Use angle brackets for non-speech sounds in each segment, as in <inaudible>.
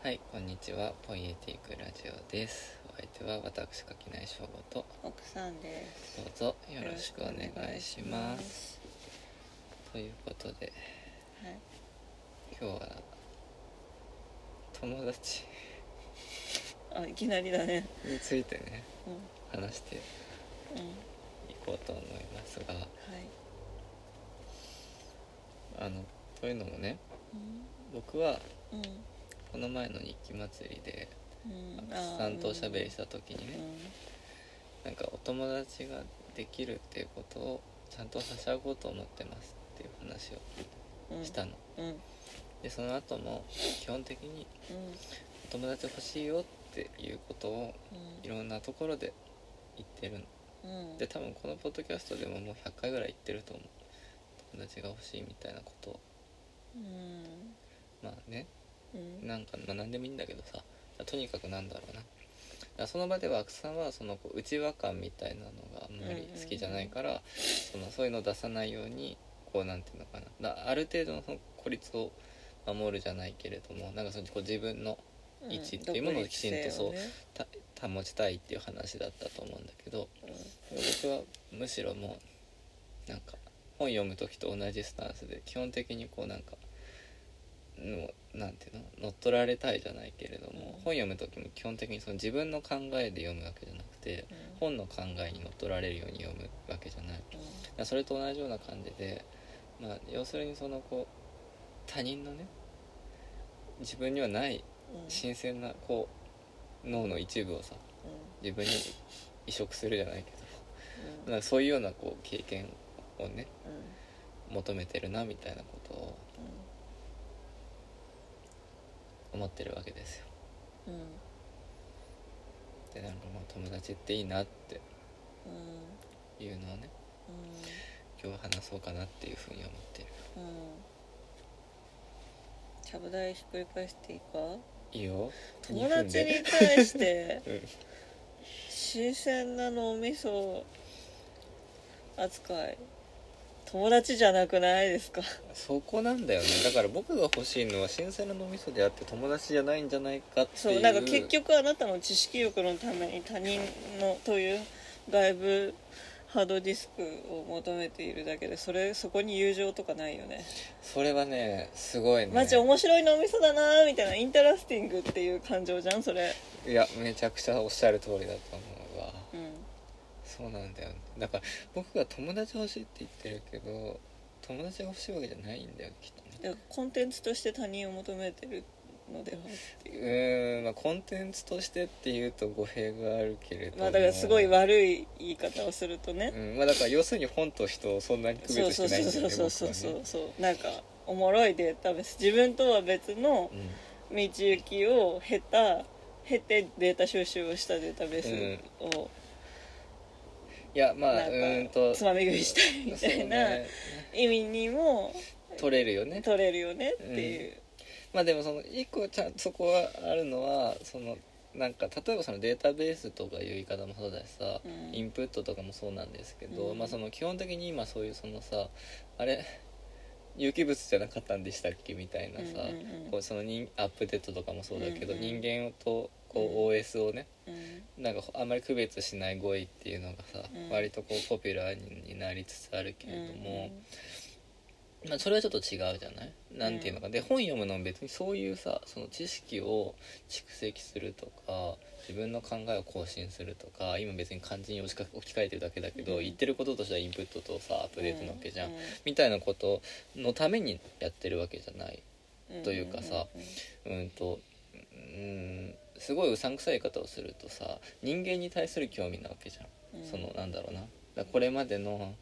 はい、こんにちは。ポイエティックラジオです。お相手は私、垣内翔吾と、奥さんです。どうぞよろしくお願いします。ということで、はい。今日は、友達あいきなりだね。についてね、うん。話していうん。こうと思いますが、はい。あの、というのもね、う僕は、んこの前の日記祭りで、うん。うんアクさんとおしゃべりした時にね、なんかお友達ができるっていうことをちゃんとはしゃごうと思ってますっていう話うんをしたの、うん。うん。でその後も基本的にお友達欲しいよっていうことをいろんなところで言ってるの。うん。うんで多分このポッドキャストでももう100回ぐらい言ってると思う。友達が欲しいみたいなことを。うん。まあねうん。なんか、まあ、何でもいいんだけどさ。とにかくなんだろうな。その場ではアクさんはそのこう内輪感みたいなのがあんまり好きじゃないから、そのそういうのを出さないようにこうなんていうのかな。だある程度の孤立を守るじゃないけれどもなんかそのこう自分のうん位置っていうものをきちんとそう独立性をねた保ちたいっていう話だったと思うんだけど僕はむしろもうなんか本読む時と同じスタンスで基本的にこうなんかのなんていうの？乗っ取られたいじゃないけれども、うん。本読む時も基本的にその自分の考えで読むわけじゃなくてうん。本の考えに乗っ取られるように読むわけじゃない。うん。らそれと同じような感じで、まあ、要するにそのこう他人のね自分にはないうん。新鮮なこう脳の一部をさ自分に移植するじゃないけうん。どなんかそういうようなこう経験をねうん。求めてるなみたいなことを思ってるわけですよ。うんうんでなんかまあ友達っていいなってうんいうのをねうん今日は話そうかなっていうふうに思ってる。うん。ちゃぶ台ひっくり返していいかいいよ友達に対してうん。新鮮な脳みそ扱い友達じゃなくないですか？そこなんだよね。だから僕が欲しいのは新鮮な脳みそであって友達じゃないんじゃないかっていう。そうなんか結局あなたの知識欲のために他人のという外部ハードディスクを求めているだけでそれそこに友情とかないよね。それはねすごいね。マジ面白い脳みそだなみたいなインタラスティングっていう感情じゃんそれ。いやめちゃくちゃおっしゃる通りだと思うそうなんだよ。ねだから僕が友達欲しいって言ってるけど友達が欲しいわけじゃないんだよきっとね。だからコンテンツとして他人を求めてるのではってういう。ーんまあコンテンツとしてっていうと語弊があるけれども。まあだからすごい悪い言い方をするとね。うんまあだから要するに本と人をそんなに区そう別してないんだよねそうそうそう僕はねそうそうなんかおもろいデータベース自分とは別のうん道行きを経た経てデータ収集をしたデータベースをいやまあうなんと。つまみ食いしたいみたいなね。意味にも取れるよね。取れるよねっていう、まあでもその一個ちゃんそこはあるのはそのなんか例えばそのデータベースとかいう言い方もそうだしさ、うん。インプットとかもそうなんですけど、うん。まあその基本的に今そういうそのさあれ有機物じゃなかったんでしたっけ？みたいなさ、うんうんうん。こうその人アップデートとかもそうだけど、うんうん。人間とこう OS をねうん。なんかあんまり区別しない語彙っていうのがさ、うん。割とこうポピュラーになりつつあるけれども、うん。まあ、それはちょっと違うじゃない？なんていうのか、で本読むのも別にそういうさその知識を蓄積するとか自分の考えを更新するとか今別に漢字に置き換えてるだけだけど、うん。言ってることとしてはインプットとさアップデートなわけじゃん、うん。みたいなことのためにやってるわけじゃない？うん。というかさうんとうんすごいうさんくさい言い方をするとさ人間に対する興味なわけじゃん、うん。そのなんだろうな。だこれまでの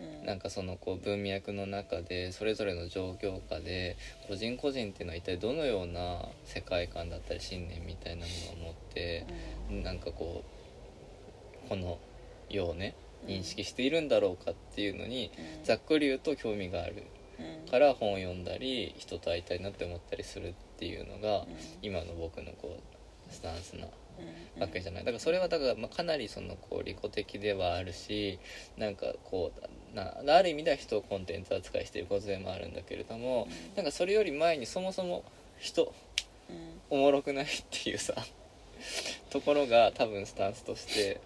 うん。なんかそのこう文脈の中でそれぞれの状況下で個人個人っていうのは一体どのような世界観だったり信念みたいなものを持ってなんかこうこの世をね認識しているんだろうかっていうのにうん。ざっくり言うと興味がある。うん。から本を読んだり人と会いたいなって思ったりするっていうのがうん。今の僕のこうスタンスなうん。わけじゃない。だからそれはだからまあかなりそのこう利己的ではあるしなんかこうなある意味では人をコンテンツ扱いしていることでもあるんだけれどもなんかそれより前にそもそも人うん。おもろくないっていうさところが多分スタンスとして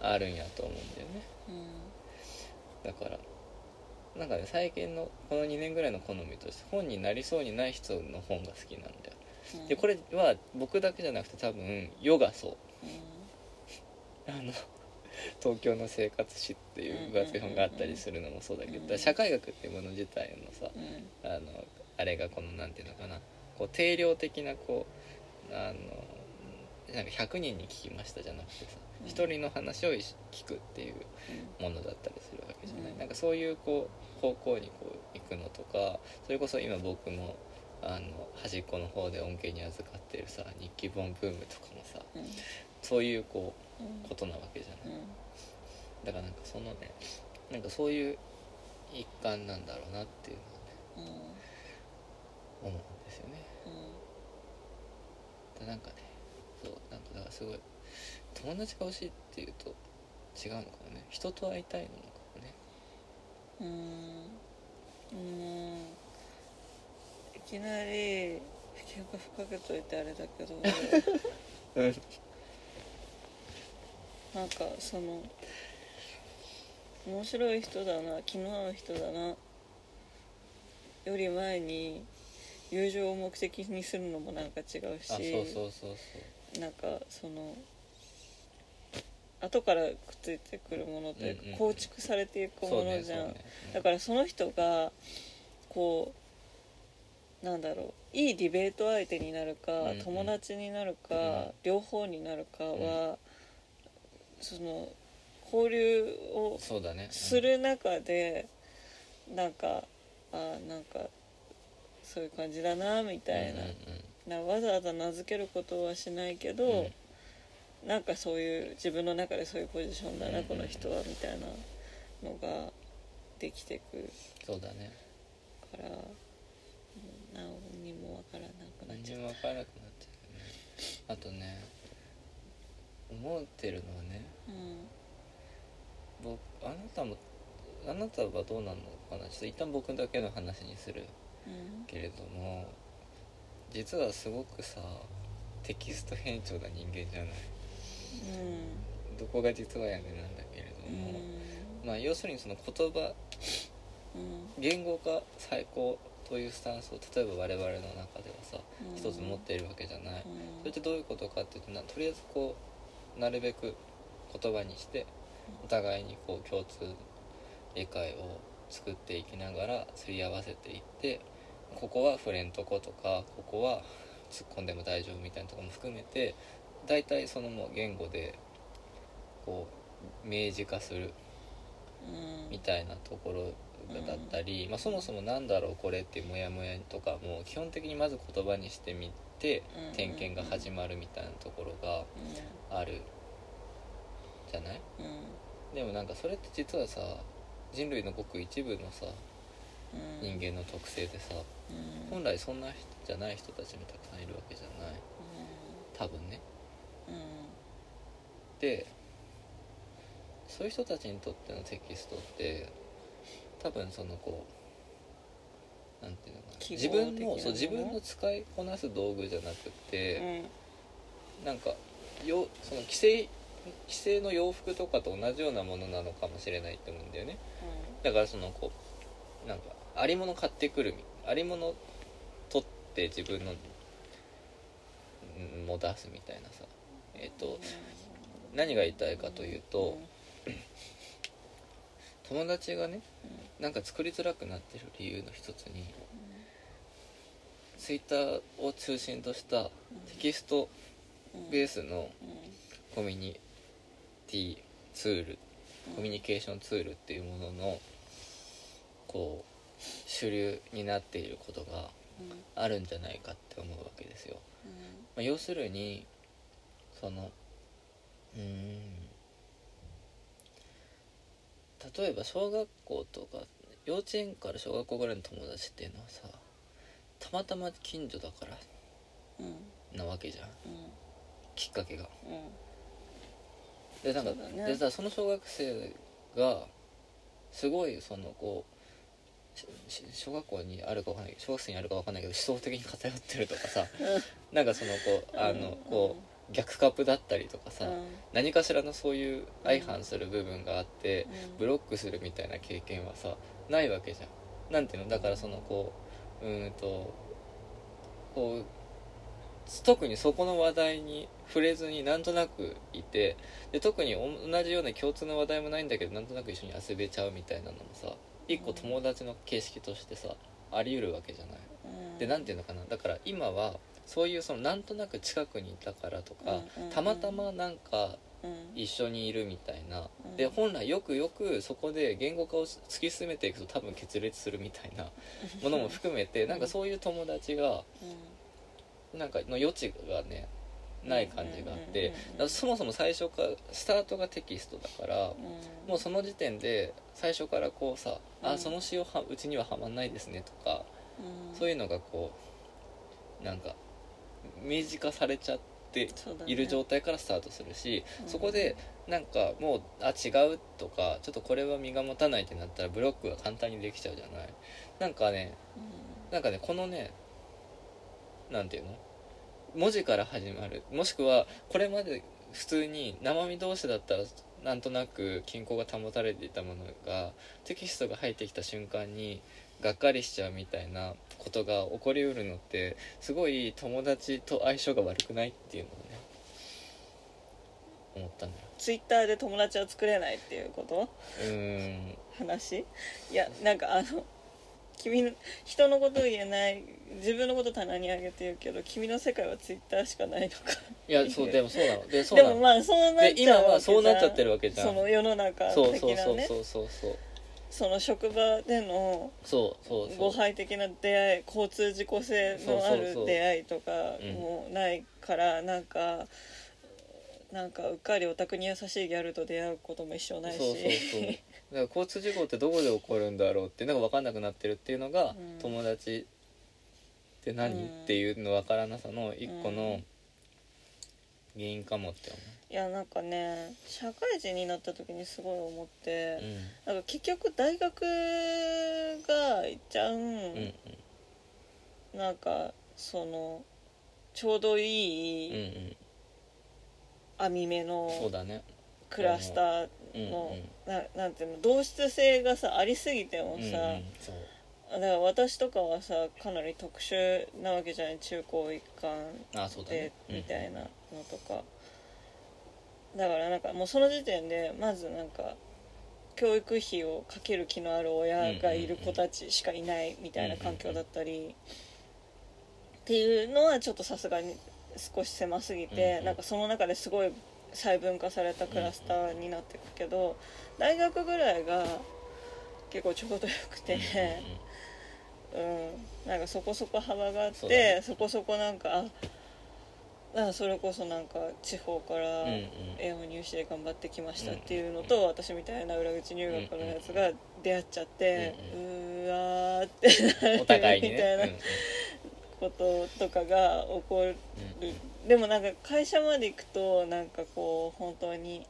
あるんやと思うんだよね。うん。だからなんかね最近のこの2年ぐらいの好みとして本になりそうにない人の本が好きなんだよ。うんでこれは僕だけじゃなくて多分世がそう。うん。あの東京の生活史っていう分厚い本があったりするのもそうだけど、社会学っていうもの自体のさうん。あのあれがこのなんていうのかな。こう定量的なこうあのなんか100人に聞きましたじゃなくてさうん。一人の話を聞くっていうものだったりするわけじゃない、うん。なんかそういうこう方向にこう行くのとかそれこそ今僕もあの端っこの方で恩恵に預かってるさ日記本ブームとかもさうん。そういうこうんうことなわけじゃない、うん。だからなんかそのねなんかそういう一環なんだろうなっていうのはねうん。思うんですよね。うん。でなんかねそうなんかだからすごい友達が欲しいっていうと違うのかもね。人と会いたいのかもね。うん。うん。いきなり喧嘩ふかけといてあれだけどうん <laughs> なんかその面白い人だな気の合う人だなより前に友情を目的にするのもなんか違うしあそうそうそうそう。なんかその後からくっついてくるものというか、うんうんうん。構築されていくものじゃん、ねそうね。だからその人がこうなんだろう。いいディベート相手になるか、うんうん。友達になるか、うん両方になるかは、その交流をする中で、なんかあなんかそういう感じだなみたいな,、うんうんなわざわざ名付けることはしないけど、うんうん。なんかそういう自分の中でそういうポジションだな、うんうん。この人はみたいなのができてくそうだね。から何にもわからなくなっ何ちゃうにも分からなくなっちゃうよね。あとね思ってるのはね僕あなたもあなたはどうなのかな？ちょっと一旦僕だけの話にするうん。けれども実はすごくさテキスト変調な人間じゃない？どこが実はやねなんだけれどうん。も、まあ要するにその言葉うん。言語化最高というスタンスを例えば我々の中ではさうん。一つ持っているわけじゃない、うん。それってどういうことかっていうとなとりあえずこうなるべく言葉にしてお互いにこう共通理解を作っていきながらすり合わせていってここは触れんとことかここは突っ込んでも大丈夫みたいなところも含めて大体そのもう言語でこう明示化するうん。みたいなところだったり、まあ、そもそもなんだろうこれっていうモヤモヤとかも基本的にまず言葉にしてみてうん点検が始まるみたいなところがあるじゃない？でもなんかそれって実はさ人類のごく一部のさうん。人間の特性でさうん。本来そんな人じゃない人たちもたくさんいるわけじゃない？多分ね。うん。でそういう人たちにとってのテキストって多分そのこうなんていうのかな。自分ののそう自分の使いこなす道具じゃなくうて、ん。なんかよその既成既成の洋服とかと同じようなものなのかもしれないって思うんだよね。だからそのこうなんかありもの買ってくるみありもの取って自分のんも出すみたいなさ。えっ、と何が言いたいかというと、友達がねなんか作りづらくなってる理由の一つにツイッターを中心としたテキストベースのコミュニティツールコミュニケーションツールっていうもののこう主流になっていることがあるんじゃないかって思うわけですよ。まあ、要するにそのうーん例えば小学校とか幼稚園から小学校ぐらいの友達っていうのはさたまたま近所だからなわけじゃん。きっかけが。でなんかそね。でさその小学生がすごいそのこしし小学校にあるかわかんない小学生にあるかわかんないけど思想的に偏ってるとかさなんかそのこうあのこう逆カップだったりとかさ、うん。何かしらのそういう相反する部分があって、うん。ブロックするみたいな経験はさないわけじゃん。なんていうの？だからそのこううーんとこう特にそこの話題に触れずになんとなくいてで特に同じような共通の話題もないんだけどなんとなく一緒に遊べちゃうみたいなのもさ一個友達の形式としてさあり得るわけじゃない。うん。でなんていうのかな？だから今はそういうそのなんとなく近くにいたからとか、うんうんたまたまなんかうん。一緒にいるみたいな、うん。で本来よくよくそこで言語化を突き進めていくと多分決裂するみたいな <laughs> ものも含めてなんかそういう友達がなんかの余地がねない感じがあってそもそも最初からスタートがテキストだからうん。もうその時点で最初からこうさ「うん。あその詩をはうちにははまんないですね」とかうん。そういうのがこうなんか明示化されちゃっている状態からスタートするし、うん。そこでなんかもうあ違うとかちょっとこれは身が持たないってなったらブロックが簡単にできちゃうじゃない。なんかねなんかねこのねなんていうの？文字から始まる。もしくはこれまで普通に生身同士だったらなんとなく均衡が保たれていたものがテキストが入ってきた瞬間にがっかりしちゃうみたいなことが起こりうるのってすごい友達と相性が悪くないっていうのをね思ったんだよ。ツイッターで友達を作れないっていうこと？うーん話？いやなんかあの君の人のこと言えない自分のこと棚にあげて言うけど君の世界はツイッターしかないのか。いやそうでもそうなの。でそうでなの。もまあそうなっでちゃう今はそうなっちゃってるわけじゃん。その世の中的なね。そうそうそうそうそうその職場でのそうそうそう。誤配的な出会い交通事故性のある出会いとかうんもないからなんかなんかうっかりオタクに優しいギャルと出会うことも一生ないし。そうそうそう。だから交通事故ってどこで起こるんだろうっていうのが分かんなくなってるっていうのが、うん。友達って何、うん。っていうの分からなさの一個のうん。原因かもっていやなんかね社会人になった時にすごい思って、思うなんか結局大学がいっちゃう、うんうん。なんかそのちょうどいいうん網目のクラスターうんのうん。ななんていうの同質性がさありすぎてもうんうんだから私とかはさかなり特殊なわけじゃない中高一貫あそうだでねみたいなのとか、だからなんかもうその時点でまずなんか教育費をかける気のある親がいる子たちしかいないみたいな環境だったりっていうのはちょっとさすがに少し狭すぎうんてうん。なんかその中ですごい細分化されたクラスターになってくけど大学ぐらいが結構ちょうどよくて。<laughs> うん、なんかそこそこ幅があってそ,、こそこなんかあなんかそれこそなんか地方からうんうん。うん英語入試で頑張ってきましたっていうのと、私みたいな裏口入学のやつが出会っちゃって、うわーってなるお互いにみたいなねこととかが起こる、うんうん。でもなんか会社まで行くとなんかこう本当に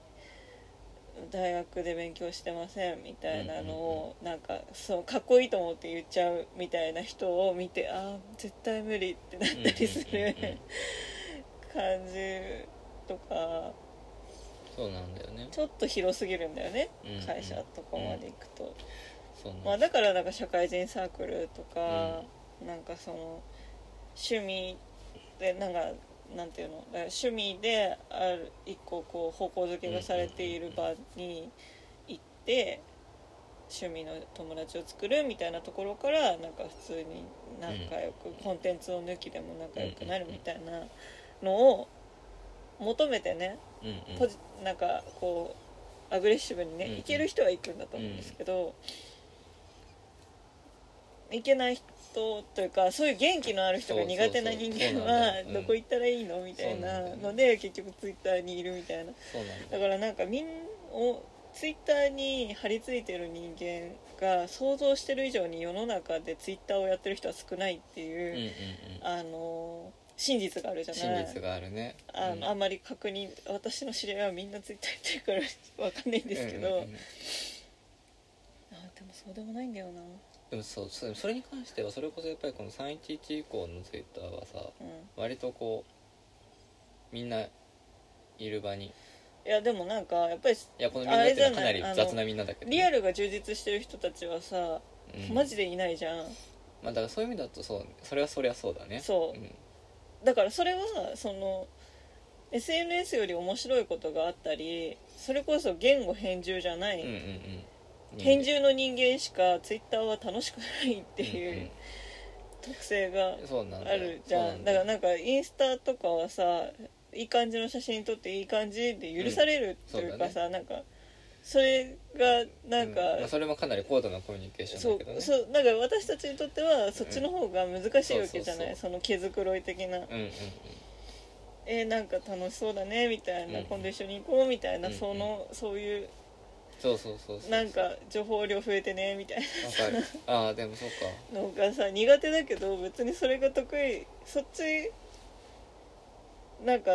大学で勉強してませんみたいなのをなんかそうかっこいいと思って言っちゃうみたいな人を見てああ絶対無理ってなったりする。うんうんうんうん感じとかそうなんだよね。ちょっと広すぎるんだよねうんうん。会社とかまで行くと。そうなんまあ、だからなんか社会人サークルとか、なんかその趣味でなんかなんていうの趣味である一個こう方向づけがされている場に行って趣味の友達を作るみたいなところからなんか普通に仲良く、コンテンツを抜きでも仲良くなるみたいなのを求めてねうんうん。ポジなんかこうアグレッシブにね、うんうん。いける人は行くんだと思うんですけど、いけない人というかそういう元気のある人が苦手な人間はどこ行ったらいいのみたいなので結局ツイッターにいるみたいな。だだからなんかみんをツイッターに張り付いてる人間が想像してる以上に世の中でツイッターをやってる人は少ないってうんうんいう、うん。あの真実があるじゃない。真実があるね。あうん。あんまり確認私の知り合いはみんなツイッターやってるからわかんないんですけど、うんうんうん。あでもそうでもないんだよな。でもそうそそれに関してはそれこそやっぱりこの311以降のツイッターはさうん。割とこうみんないる場に。いいやでもなんかやっぱりやこのみんなってかなり雑なみんなだけどね、リアルが充実してる人たちはさ、うん。マジでいないじゃん。まあだからそういう意味だとそうそれはそりゃそうだね。そうんだからそれはその SNS より面白いことがあったりそれこそ言語返事じゃない、うんうんうん。返事の人間しかツイッターは楽しくないっていう、うん特性がうんそうなんだあよるじゃん。だからなんかインスタとかはさいい感じの写真撮っていい感じで許されるというかさ、なんかそれがなんか、うん。まあ、それもかなり高度なコミュニケーションそだけどね。うそうなんか私たちにとってはそっちの方が難しいわけじゃない、その毛づくろい的な。うんうんうん。えーなんか楽しそうだねみたいな、うん今度一緒に行こうみたいな、うんそのそういうそうそうそうなんか情報量増えてねみたいわかる。ああでもそうか。なのがさ苦手だけど別にそれが得意。そっちなんか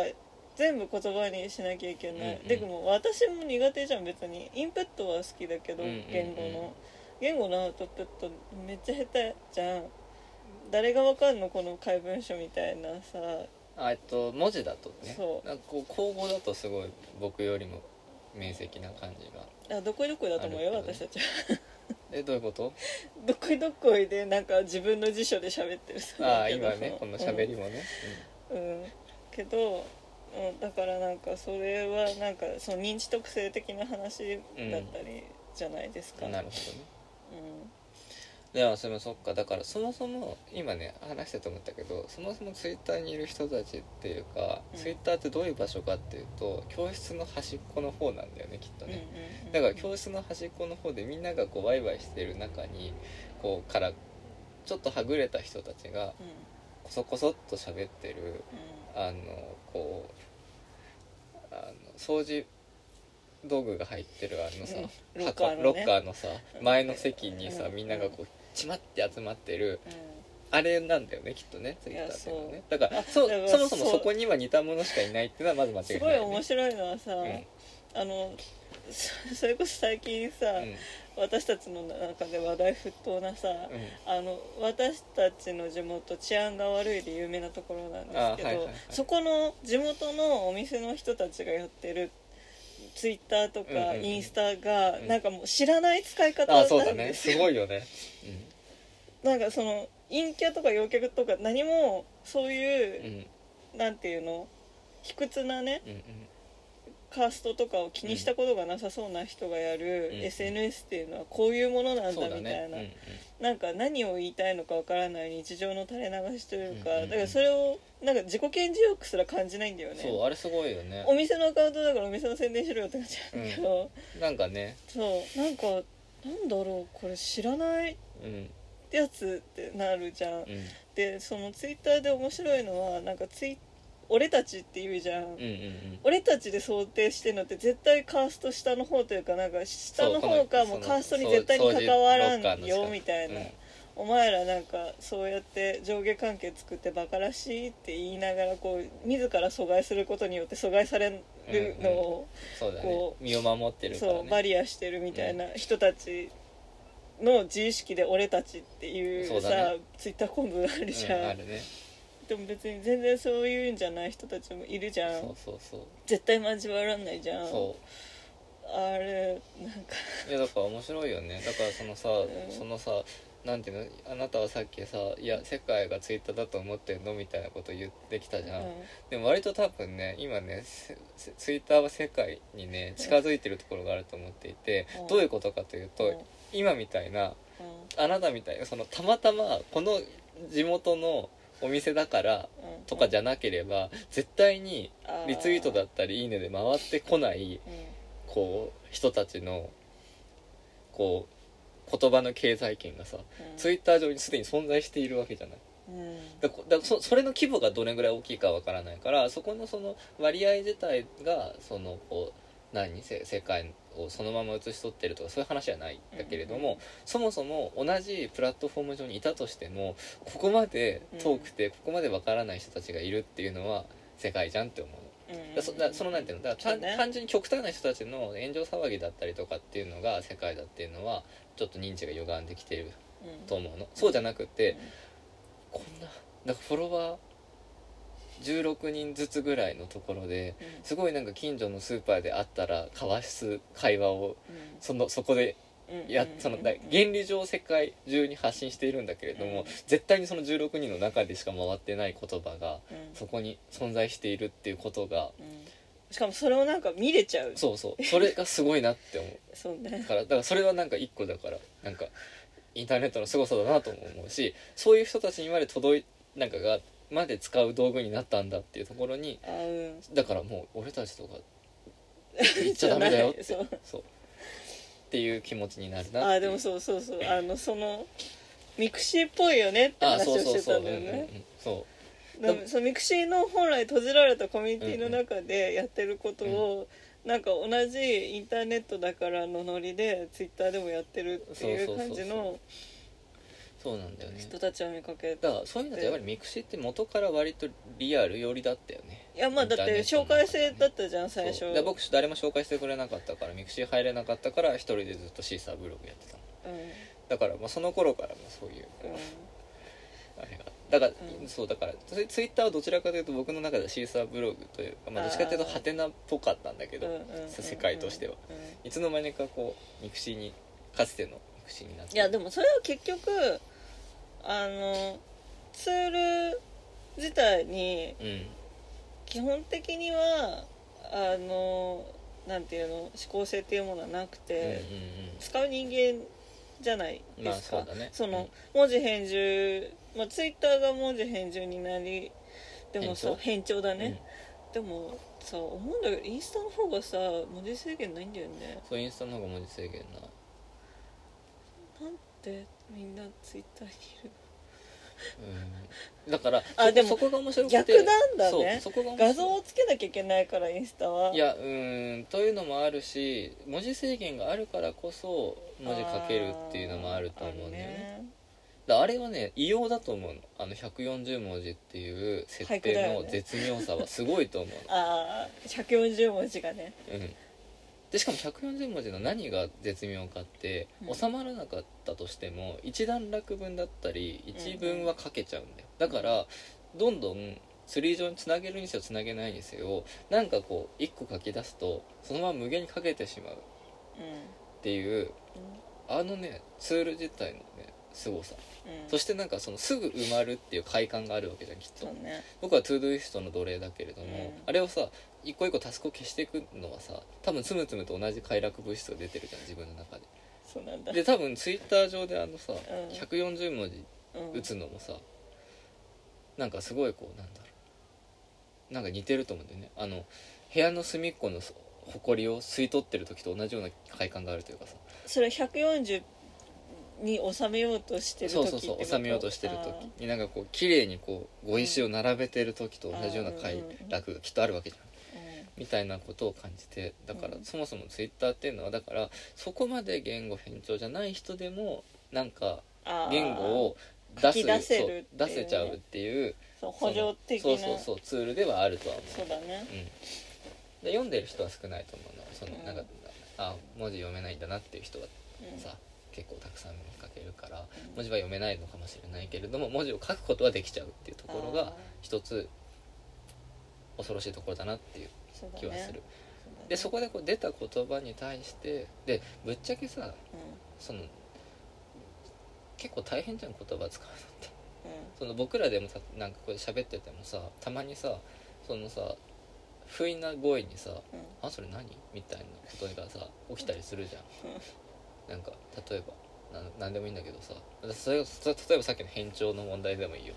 全部言葉にしなきゃいけない、うんうん。でも私も苦手じゃん別に。インプットは好きだけど、言語の。言語のアウトプットめっちゃ下手じゃん。誰がわかんのこの怪文書みたいなさ。あえっと文字だとね。そう。なんかこう口語だとすごい僕よりも面積な感じが。あどこいどこいだと思うよあるけど私たちは。<laughs> えどういうこと？<laughs> どこいどこいでなんか自分の辞書で喋ってるさああ今ねこの喋りもね、うん、うん。けど、うん、だからなんかそれはなんかその認知特性的な話だったりじゃないですか、うん、なるほどね。うん。でもそれもそっかだからそもそも今ね話してて思ったけどそもそもツイッターにいる人たちっていうか、うん。ツイッターってどういう場所かっていうと教室の端っこの方なんだよねきっとね、うんうん。だから教室の端っこの方でみんながこうワイワイしてる中にこうからちょっとはぐれた人たちがうん。こそこそっと喋ってるうんあのこうあの掃除道具が入ってるあのさ、うん。ロッ箱カーのね。ロッカーのさうん。前の席にさ、うん。みんながこうちまって集まってるうん。あれなんだよねきっとねツイッターっていうのはね。だからあそだからそもそもそう。そこには似たものしかいないっていうのはまず間違いない、すごい面白いのはさ、うん。あのそ <laughs> それこそ最近さ、うん私たちの中で話題沸騰なさ、あの私たちの地元治安が悪いで有名なところなんですけど、あはいはいはい。そこの地元のお店の人たちがやってるツイッターとうんかうんうん。インスタがうん。なんかもう知らない使い方あなんですよ。すごいよね、なんかその陰キャとか陽キャとか何もそううん、いうう、ん。なんていうの卑屈なねうんうんカーストとかを気にしたことがなさそうな人がやるうん。SNS っていうのはこういうものなんだだみたいな、ねなんか何を言いたいのかわからない日常の垂れ流しというか、うんうんうんだからそれをなんか自己顕示欲すら感じないんだよね。うんそうあれすごいよね。お店のアカウントだからお店の宣伝しろよって感じなんだけど、なんかね。そうなんかなんだろうこれ知らないうん。やつってなるじゃん、うん。でそのツイッターで面白いのはなんかツイ俺たちって言うじゃん、うんうんうん。俺たちで想定してるのって絶対カースト下の方というかなんか下の方かもカーストに絶対に関わらんよみたいな、うんお前らなんかそうやって上下関係作ってバカらしいって言いながらこう自ら阻害することによって阻害されるのを、そうだねこ身を守ってるねそうバリアしてるみたいな人たちの自意識で俺たちっていうさねツイッターコンボがあるじゃん、うん、あるねでも別に全然そういうんじゃない人たちもいるじゃん。そうそうそう。絶対交わらないじゃん。そあれなんか。ういやだから面白いよね。だからそのさ、うん。そのさなんていうの？あなたはさっきさ「いや世界がツイッターだと思ってんの?」みたいなこと言ってきたじゃん、うん。でも割と多分ね今ねツイッターは世界にね近づいてるところがあると思っていて、うん。どういうことかというと、うん。今みたいなうん。あなたみたいなそのたまたまこの地元のお店だからうん。とかじゃなければ絶対にリツイートだったり「いいね」で回ってこないうん。こう人たちのこう言葉の経済圏がさうん。ツイッター上にすでに存在しているわけじゃない。うん。だだそそれの規模がどれぐらい大きいかわからないからそこのその割合自体がそのこう何せ世界をそのまま映し取ってるとかそういう話じゃないんだけれども、うんそもそも同じプラットフォーム上にいたとしてもここまで遠くてここまでわからない人たちがいるっていうのは世界じゃんって思う。うんだそだそのなんていうの？だからね。単純に極端な人たちの炎上騒ぎだったりとかっていうのが世界だっていうのはちょっと認知が歪んできてるうん。と思うの。そうじゃなくて、うん。こんななんかフォロワー16人ずつぐらいのところでうん。すごいなんか近所のスーパーで会ったら交わす会話をうん。そのそこでやうんそのだ原理上世界中に発信しているんだけれども、うん。絶対にその16人の中でしか回ってない言葉がうん。そこに存在しているっていうことがうん。しかもそれをなんか見れちゃう。そうそう。それがすごいなって思う。<laughs> そうね。からだからそれはなんか一個だからなんかインターネットの凄さだなとも思うしそういう人たちにまで届いなんかがまで使う道具になったんだっていうところにあうんだからもう俺たちとか <laughs> 言っちゃダメだよって。そうっていう気持ちになるなあでもそうそうそう。あのそのミクシーっぽいよねってあ話をしてそうそうそう。たんだよねうん。う。んうんそミクシーの本来閉じられたコミュニティの中でやってることを、なんか同じインターネットだからのノリでツイッターでもやってるっていう感じのうそうなんだよね。人たちを見かけだからそういうのってやっぱりミクシーって元から割とリアル寄りだったよね。いやまあだって紹介制だったじゃん最初。そう。で僕誰も紹介してくれなかったからミクシー入れなかったから一人でずっとシーサーブログやってたの。うん。だからまあその頃からもそういううん。あれがだから、うん。そうだからツイツイッターはどちらかというと僕の中ではシーサーブログというか、まあ、どっちかというとハテナっぽかったんだけど、世界としては。うん。いつの間にかこうミクシーにかつてのミクシーになって。いやでもそれは結局あのツール自体にうん基本的にはあのなんていうの思考性っていうものはなくうんうんて、使う人間じゃないうんですか、まあそうだの文字編集まあツイッターが文字編集になりでもさ変調？編調だね、でもさ思うんだけどインスタの方がさ文字制限ないんだよね。そうインスタの方が文字制限ななんでみんなツイッターにいる。うん。だからそあでもそこが面白くて。逆なんだね。そうそこが画像をつけなきゃいけないからインスタは。いやうーんというのもあるし文字制限があるからこそ文字書けるっていうのもあると思うんだよね。だあれはね異様だと思うの。あの140文字っていう設定の絶妙さはすごいと思う <laughs> ああ140文字がね。の、うん、でしかも140文字の何が絶妙かって、うん。収まらなかったとしても一段落分だったり一文は書けちゃうんだよ。だからどんどんツリー上につなげるにせよつなげないにせよなんかこう1個書き出すとそのまま無限に書けてしまう。っうていうあのねツール自体のね凄さ。んうん。そしてなんかそのすぐ埋まるっていう快感があるわけじゃんきっと。ね。僕は Todoist の奴隷だけれども、うん。あれをさ一個一個タスクを消していくのはさ多分ツムツムと同じ快楽物質が出てるじゃん自分の中で。そうなんだ。で多分ツイッター上であのさ、ん。140文字うん。打つのもさなんかすごいこうなんだろう。なんか似てると思うんだよね。あの部屋の隅っこのほこりを吸い取ってる時と同じような快感があるというかさ。それ140に収めようとしてる時そうそうそう収めようとしてる時。になんかこう綺麗にこう碁石を並べてる時と同じような快楽がきっとあるわけじゃんみたいなことを感じてだからうん。そもそもツイッターっていうのはだからそこまで言語偏重じゃない人でもなんか言語を出す出せね。出せちゃうっていうそう補助的な。そうそうそうツールではあるとは思う。そうだね。うん、で読んでる人は少ないと思うの。そのうん。なんかあ文字読めないんだなっていう人はうん。さ、結構たくさん見かけるから文字は読めないのかもしれないけれども文字を書くことはできちゃうっていうところが一つ恐ろしいところだなっていう気はする、そでそこでこう出た言葉に対してでぶっちゃけさうその結構大変じゃん言葉使うのって。ん。その僕らでもさなんかこれ喋っててもさたまにさそのさ不意な声にさうん「あそれ何?」みたいなことがさ起きたりするじゃん。なんか例えばななんでもいいんだけどさそれそ例えばさっきの変調の問題でもいいよ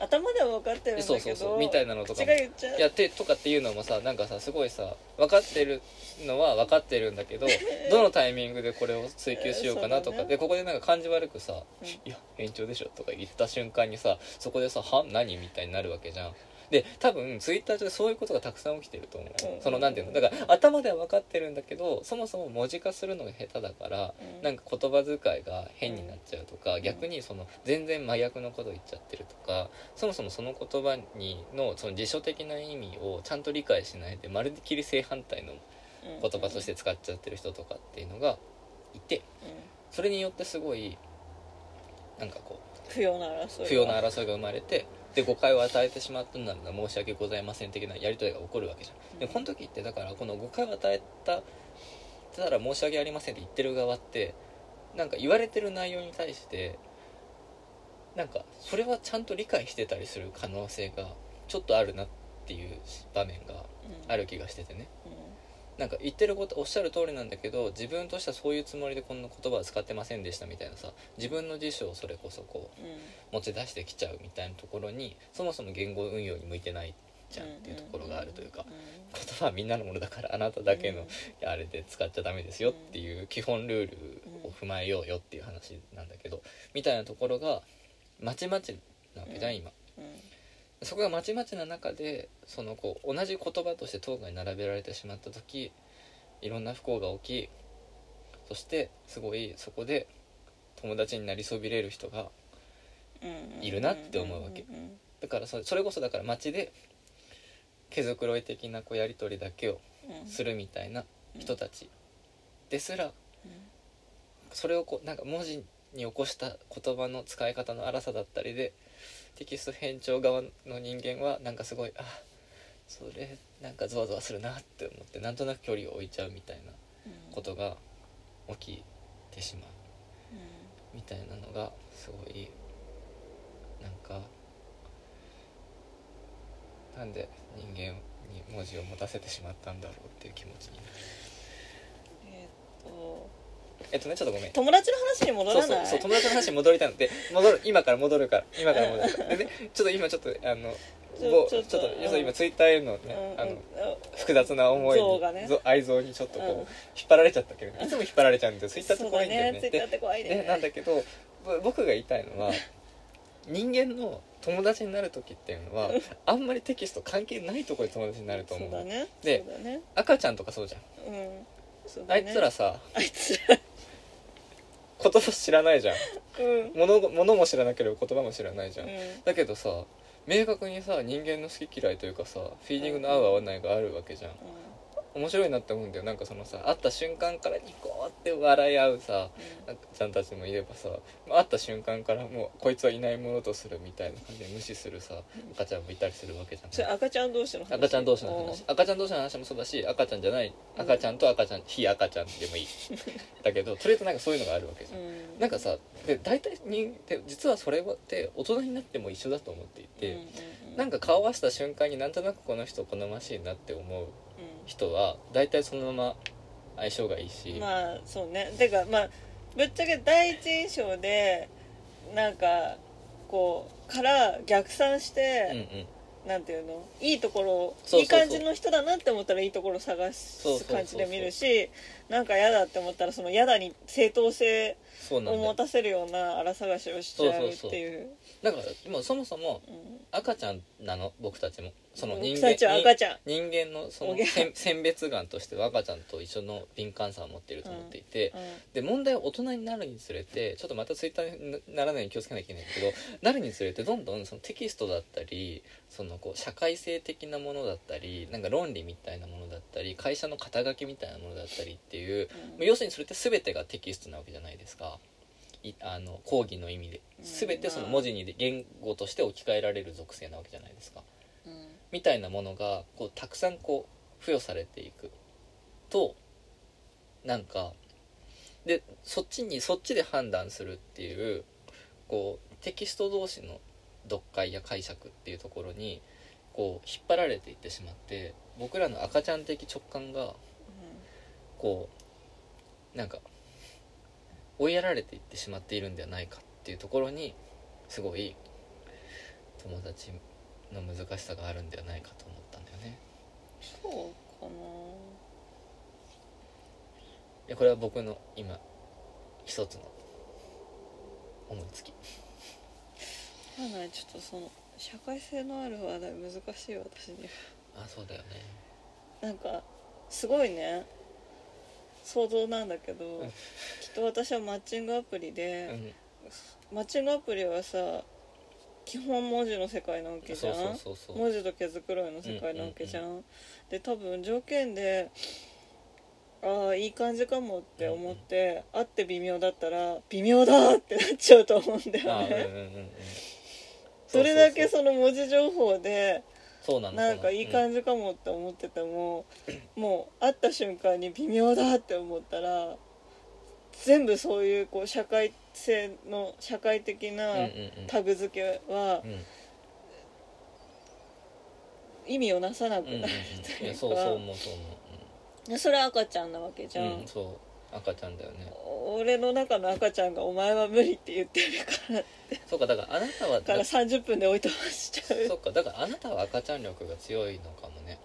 頭では分かってるんだけどそうそうそうみたいなのとか口もが言ってとかっていうのもさなんかさすごいさ分かってるのは分かってるんだけど <laughs> どのタイミングでこれを追求しようかなとか、ねでここでなんか感じ悪くさ「うんいや変調でしょ」とか言った瞬間にさそこでさ「は何?」みたいになるわけじゃん。で多分ツイッター上でそういうことがたくさん起きてると思う、うん。そのなんていうの？だから頭では分かってるんだけどそもそも文字化するのが下手だから、うん。なんか言葉遣いが変になっちゃうとか、ん。逆にその全然真逆のことを言っちゃってるとかそもそもその言葉にのその辞書的な意味をちゃんと理解しないでまるっきり正反対のうん。言葉として使っちゃってる人とかっていうのがいて。それによってすごいなんかこ不要な争いう不要な争いが生まれてで誤解を与えてしまったんなら申し訳ございません的なやり取りが起こるわけじゃん。でこの時ってだからこの誤解を与えたたら申し訳ありませんって言ってる側ってなんか言われてる内容に対してなんかそれはちゃんと理解してたりする可能性がちょっとあるなっていう場面がある気がしててね。うんなんか言ってることおっしゃる通りなんだけど自分としてはそういうつもりでこんな言葉は使ってませんでしたみたいなさ自分の辞書をそれこそこううん。持ち出してきちゃうみたいなところにそもそも言語運用に向いてないじゃんっていうところがあるというか言葉はみんなのものだからあなただけのあれで使っちゃダメですよっていう基本ルールを踏まえようよっていう話なんだけどみたいなところがまちまちなわけじゃん今うん。うんそこがまちまちな中でそのこう同じ言葉として当該に並べられてしまった時いろんな不幸が起きそしてすごいそこで友達になりそびれる人がうん。いるなって思うわけ。うんだからそそれこそだから街で毛づくろい的なこうやり取りだけをうん。するみたいな人たちですらうん。それをこうなんか文字に起こした言葉の使い方の荒さだったりでテキスト編聴側の人間はなんかすごいあそれなんかゾワゾワするなって思ってなんとなく距離を置いちゃうみたいなことが起きてしまうみたいなのがすごいなんかなんで人間に文字を持たせてしまったんだろうっていう気持ちになる。えーっとえっとねちょっとごめん。友達の話に戻らない？そうそう友達の話に戻りたいの。で戻る今から戻るから。今から戻るから。でねちょっと今ちょっとあのちょぼちょっとちょっとうん。今ツイッターへのね、うんあのうん。複雑な思いにね。ぞ愛憎にちょっとこう、うん。引っ張られちゃったけどいつも引っ張られちゃうんでツイッターって怖いんだよね。ツイッターって怖いでねでなんだけどぼ僕が言いたいのは人間の友達になる時っていうのはあんまりテキスト関係ないところで友達になると思う。そうだね。でそうだね。赤ちゃんとかそうじゃん、うん。そうだあねいつらさあいつら言葉知らないじゃん。うん。物物も知らなければ言葉も知らないじゃん、うん。だけどさ明確にさ人間の好き嫌いというかさフィーリングの合う合わないがあるわけじゃん面白いなって思うんだよ。なんかそのさ会った瞬間からニコって笑い合うさ赤ちゃんたちもいればさ会った瞬間からもうこいつはいないものとするみたいな感じで無視するさ赤ちゃんもいたりするわけじゃん。それ赤ちゃん同士の話？赤ちゃん同士の話。赤ちゃん同士の話もそうだし赤ちゃんじゃない。赤ちゃんと赤ちゃん非赤ちゃんでもいい。<laughs> だけどとりあえずなんかそういうのがあるわけじゃん。うん。うんなんかさで大体人で実はそれって大人になっても一緒だと思っていて、うんうんうんなんか顔合わせた瞬間になんとなくこの人好ましいなって思う人は大体そのまま相性がいいし、うんまあそうね。てかまあぶっちゃけ第一印象でなんかこうから逆算しうんて、うん。なんていうの？いいところいい感じの人だなって思ったらいいところを探す感じで見るしなんか嫌だって思ったらその嫌だに正当性をそうなんだよ。持たせるような荒探しをしちゃうっていう。だからもう。そもそもうん。赤ちゃんなの？僕たちも。その人僕たちは赤ちゃん。人間のそのおぎゃ選選別眼としては赤ちゃんと一緒の敏感さを持っていると思っていて、うん。で問題は大人になるにつれてちょっとまたツイッターにならないように気をつけなきゃいけないんだけどなるにつれてどんどんそのテキストだったりそのこう社会性的なものだったりなんか論理みたいなものだったり会社の肩書きみたいなものだったりっていう、うん。要するにそれって全てがテキストなわけじゃないですか。いあの講義の意味でうん。全てその文字にで言語として置き換えられる属性なわけじゃないですか。うん。みたいなものがこうたくさんこう付与されていく。となんかでそっちにそっちで判断するっていうこうテキスト同士の読解や解釈っていうところにこう引っ張られていってしまって僕らの赤ちゃん的直感がこうなんか追いやられていってしまっているんではないかっていうところにすごい友達の難しさがあるんではないかと思ったんだよね。そうかいやこれは僕の今一つの思いつき。ななんない。ちょっとその社会性のある話題難しい私には。あそうだよね。なんかすごいね想像なんだけど、ん。きっと私はマッチングアプリうで、ん。マッチングアプリはさ基本文字の世界なわけじゃん。文字と毛づくろいの世界なわけじゃん、で多分条件でああいい感じかもって思って、会って微妙だったら微妙だってなっちゃうと思うんだあうんうんうんよねうん。それだけその文字情報でそうなのなんかいい感じじかもって思ってても、もう会った瞬間に微妙だって思ったら全部そういうこう社会性の社会的なうんうんうん。タグ付けはうん。意味をなさなくうんうんうんなるといういやそうそうか思うそう思でそれは赤ちゃんなわけじゃん、ううんそう赤ちゃんだよね。俺の中の赤ちゃんが「お前は無理」って言ってるからそうかだからあなたはからだ30分で追い飛ばしちゃそうっかだからあなたは赤ちゃん力が強いのかもね。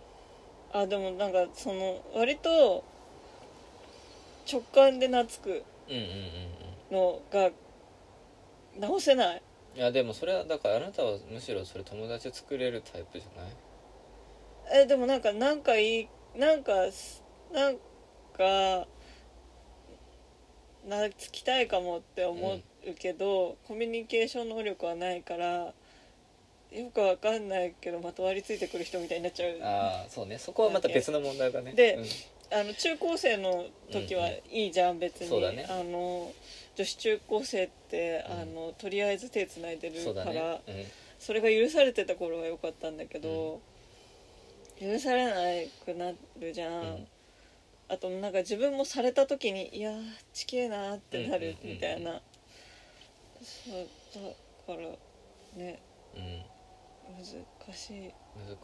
あでもなんかその割と直感で懐くうんうんうんのが直せない。うん。いやでもそれはだからあなたはむしろそれ友達作れるタイプじゃない？えでもなんかなんかいいなんかすなんかなつきたいかもって思うけど、コミュニケーション能力はないからよくわかんないけどまた割りついてくる人みたいになっちゃう。ああそうね。そこはまた別の問題だね。でうん。あの中高生の時はいいじゃん、別に。そうだね。あの女子中高生って、うん。あのとりあえず手つないでるからそ,、ね。れが許されてた頃は良かったんだけど、許されなくなるじゃん、うんあとなんか自分もされた時にいやーちけえなーってなるうんみたいな、そうだからね。うん。うん難しい。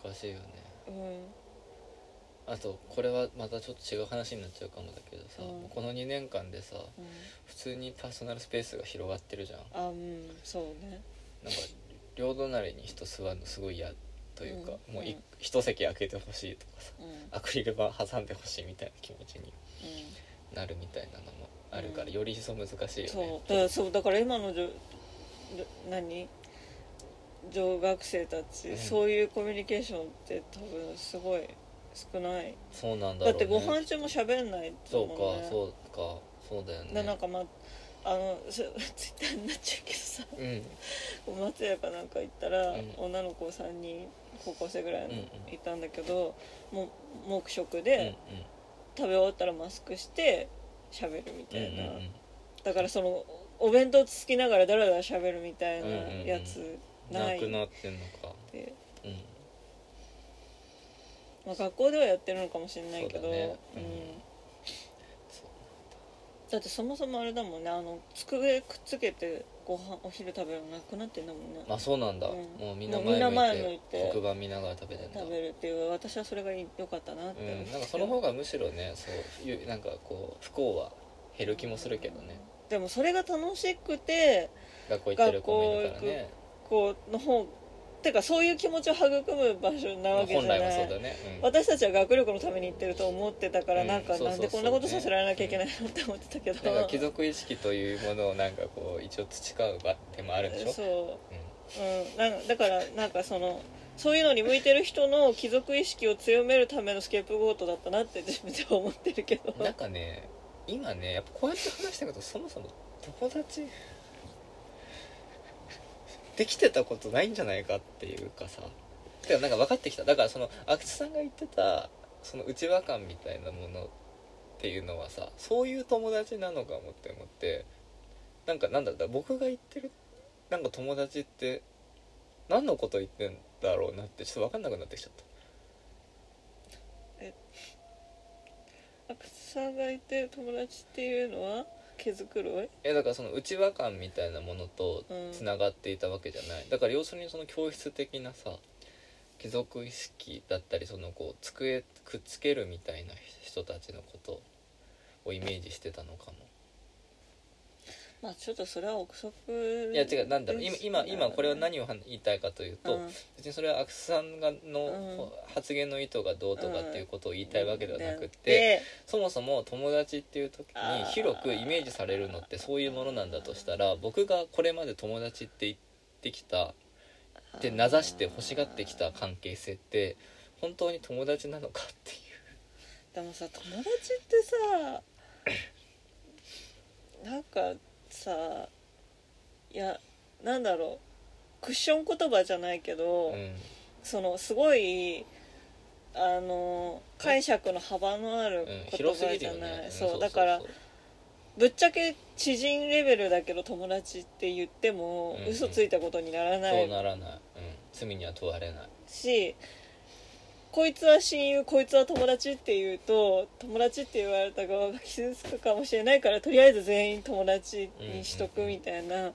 難しいよね。うん。あとこれはまたちょっと違う話になっちゃうかもだけどさ、うん。この2年間でさうん。普通にパーソナルスペースが広がってるじゃんあうんそうねなんか両隣に人座るのすごい嫌というか、もうん。うん一席空けてほしいとかさアクリル板挟んでほしいみたいな気持ちになるみたいなのもあるから、うん。より一層難しいよね。そう。だからそうだから今の女女何？女学生たち、うん。そういうコミュニケーションって多分すごい少ない。そうなんだろう、ね、だってご飯中も喋んないそうかそうかそうだよね。でなんかまああの <laughs> ツイッターになっちゃうけどさ。うん。<laughs> 松屋かなんか行ったら、うん。女の子3人高校生ぐらいのうんうんいたんだけど、もう黙食うんで、食べ終わったらマスクして喋るみたうんうんいな、うんうん。だからそのお弁当つきながらだらだら喋るみたいなやつなない。くなってんのか。って、うん。まあ、学校ではやってるのかもしれないけどね。うん。うん。だってそもそもあれだもんね。あの机くっつけてご飯お昼食べるのなくなってんだもんね。あそうなんだ、うん。もうみんな前向いてて。黒板見ながら食べてんだ。食べるっていう私はそれが良かったなって。うん、なんかその方がむしろねそういうなんかこう不幸は減る気もするけどね。でもそれが楽しくて学校行ってる子もいるからね。こうの方てかそういう気持ちを育む場所なわけじゃ本ない。来はそうだね、うん。私たちは学力のために行ってると思ってたから、うん。なんかなんでこんなことさせられなきゃいけないのって思ってたけど、なんか貴族意識というものをなんかこう一応培う場でもあるんでしょ？そう、ううん、なんだからなんかそのそういうのに向いてる人の貴族意識を強めるためのスケープゴートだったなって自分では思ってるけど。ん、なんかね今ねやっぱこうやって話してくるとそもそも友達できてたことないんじゃないかっていうかさ。てかなんか分かってきた。だからその阿久津さんが言ってたその内輪感みたいなものっていうのはさそういう友達なのかもって思ってなんかなんだろう僕が言ってるなんか友達って何のこと言ってんだろうなってちょっと分かんなくなってきちゃった。え阿久津さんが言ってる友達っていうのは毛づくろいえだからその内輪感みたいなものとうん。つながっていたわけじゃない、だから要するにその教室的なさ貴族意識だったりそのこう机くっつけるみたいな人たちのことをイメージしてたのかもまあちょっとそれは憶測いや違うなんだろう今今今これはね何を言いたいかというと、うん。別にそれは阿久津さんがのうん。発言の意図がどうとかっていうことを言いたいわけではなくて、でそもそも友達っていう時に広くイメージされるのってそういうものなんだとしたら僕がこれまで友達って言ってきたで名指して欲しがってきた関係性って本当に友達なのかっていう。でもさ友達ってさなんかさいやなんだろう。クッション言葉じゃないけど、うん。そのすごいあの解釈の幅のあるうん、言葉じゃない、ぎるよね。そうだからぶっちゃけ知人レベルだけど友達って言ってもうんうん。嘘ついたことにならなそういならない、うん、罪には問われない。しこいつは親友こいつは友達って言うと友達って言われた側が傷つくかもしれないからとりあえず全員友達にしとくみたいな、だか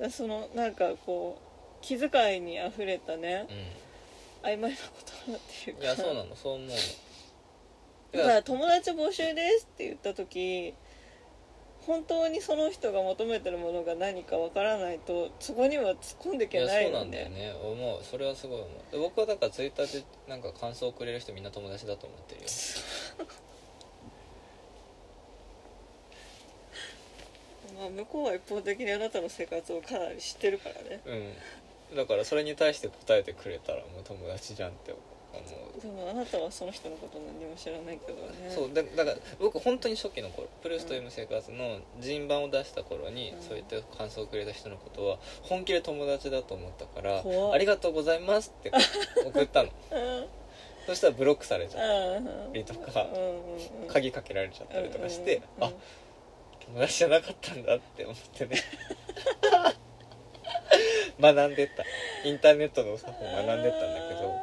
らそのなんかこう気遣いにあふれたねう曖昧なことっていうかんいやそうなのそう思う。のだから友達募集ですって言った時本当にその人が求めてるものが何かわからないとそこには突っ込んでいけないそうなんだよね。思う。それはすごい思う。で僕はだからツイッターでなんか感想をくれる人みんな友達だと思ってるよ。<laughs> まあ、向こうは一方的にあなたの生活をかなり知ってるからね。うん。だからそれに対して答えてくれたらもう友達じゃんって思うでもあなたはその人のこと何も知らないけどね。そうだだから僕本当に初期の頃プルースト M 生活の人版を出した頃に、うん。そういった感想をくれた人のことは本気で友達だと思ったからありがとうございますって送ったの。<laughs> うん。そしたらブロックされちゃっうんたりとかうん鍵かけられちゃったりとかして、うんうんあ友達じゃなかったんだって思ってね。<laughs> 学んでった。インターネットの作法を学んでったんだけど、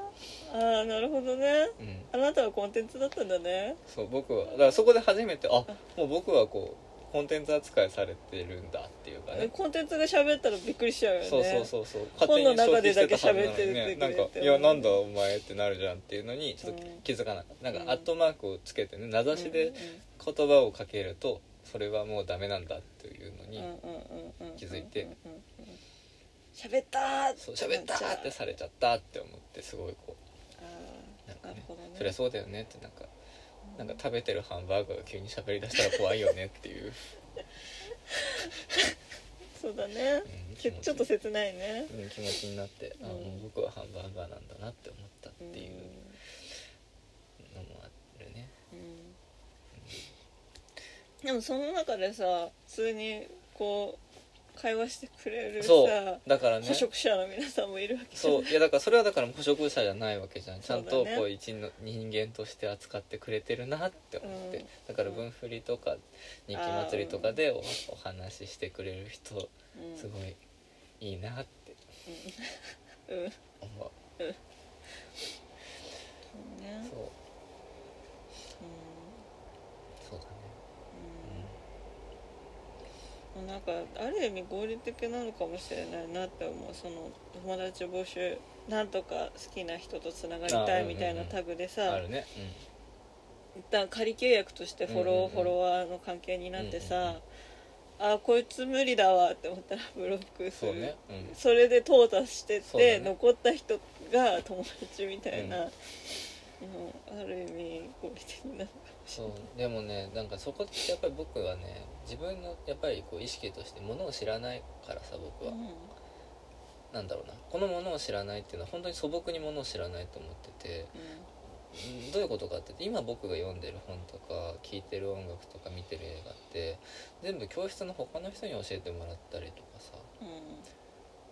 ああなるほどね。うん、あなたはコンテンツだったんだね。そう僕はだからそこで初めてあもう僕はこうコンテンツ扱いされてるんだっていうかね。コンテンツが喋ったらびっくりしちゃうよね。そうそうそうそう。本の中でだけ喋っててたはずなのにねなんくれてか「いやなんだお前」ってなるじゃんっていうのにちょっとうん。気づかなかった。なんうん。かアットマークをつけてね名指しで言葉をかけるとそれはもうダメなんだっていうのに気づいて。喋ったーそう喋ったーってされちゃったって思ってすごいこあうなんかねねそりゃそうだよねってなんかなんか食べてるハンバーガーが急に喋りだしたら怖いよねっていう、そうだね。うんち。ょっと切ないね。うん気持ちになって、あうん。もう僕はハンバーガーなんだなって思ったっていうのもあるね。うん。でもその中でさ普通にこう会話してくれるさそうだからね。捕食者の皆さんもいるわけじゃん。そういやだからそれはだから捕食者じゃないわけじゃん。ちゃんとこう一の人間として扱ってくれてるなって思って、うん。だから分振りとか日記祭りとかでおお話ししてくれる人うんすごいいいなってうん。うん。思う、ねそううんそうだねうんなんかある意味合理的なのかもしれないなって思う。その友達募集なんとか好きな人とつながりたいみたいなタグでうん、さあるね。一旦仮契約としてフォロー、うんうんうん。フォロワーの関係になってさ、うんうんうん。あこいつ無理だわって思ったら <laughs> ブロックする。そうね、うん、それで淘汰してって、ね。残った人が友達みたいな、うん。うんある意味合理的なのかそうでもねなんかそこってやっぱり僕はね自分のやっぱりこう意識としてものを知らないからさ僕は、ない、なんだろうな。このものを知らないっていうのは本当に素朴にものを知らないと思っててうん。どういうことかって今僕が読んでる本とか聴いてる音楽とか見てる映画って全部教室の他の人に教えてもらったりとかさうん。うん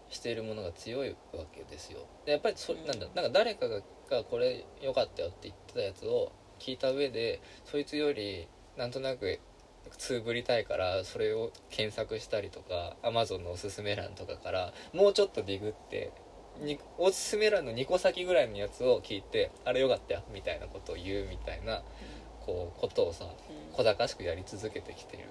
しているものが強いわけですよ。でやっぱりそうん。なんだなんか誰かががこれ良かったよって言ってたやつを聞いた上でそいつよりなんとなくつぶりたいからそれを検索したりとか Amazon のおすすめ欄とかからもうちょっとディグってにおすすめ欄の2個先ぐらいのやつを聞いてあれよかったよみたいなことを言うみたいなこうことをさうん小賢しくやり続けてきてる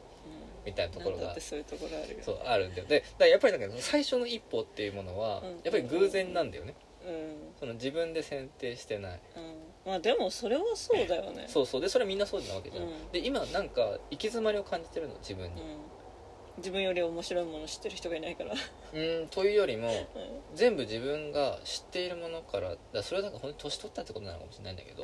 みたいなところがそういうところあるよそうあるんだよ。でだやっぱりだけど最初の一歩っていうものはうん。やっぱり偶然なんだよね。うん。その自分で選定してない。うんまあでもそれはそうだよね。そうそう。でそれはみんなそうなわけじゃん、うん。で今なんか行き詰まりを感じてるの自分に。うん。自分より面白いもの知ってる人がいないから。うんというよりもう全部自分が知っているものからだそれはなんか本当に年取ったってことなのかもしれないんだけど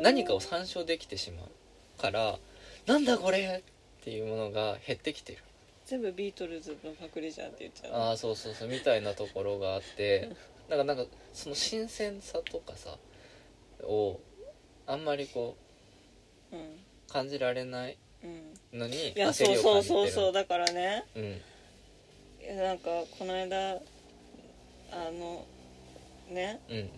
ん。何かを参照できてしまうからなんだこれっていうものが減ってきてる。全部ビートルズのパクリじゃんって言っちゃうああそうそうそう。みたいなところがあってなんかなんかその新鮮さとかさをあんまりこうんう感じられないうん。のにいや焦りをそう感じてる。そうそうそうだからね。うん。いやなんかこの間あのねうんうん。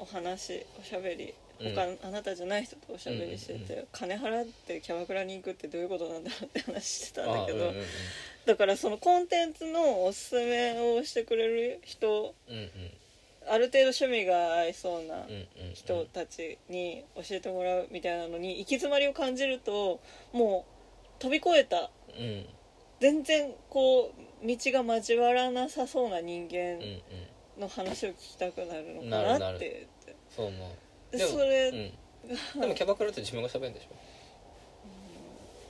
お話おしゃべり。うん。他、あなたじゃない人とおしゃべりしてて、うんうん金払ってキャバクラに行くってどういうことなんだろうって話してたんだけど、うんうん。だからそのコンテンツのおすすめをしてくれる人うんうんある程度趣味が合いそうなうんうん人たちに教えてもらうみたいなのに行き詰まりを感じるともう飛び越えた。うん。全然こう道が交わらなさそうな人間うんうん。の話を聞きたくなるのかなって。そう思う。でそれ、うん、でもキャバクラって自分が喋るんでしょ？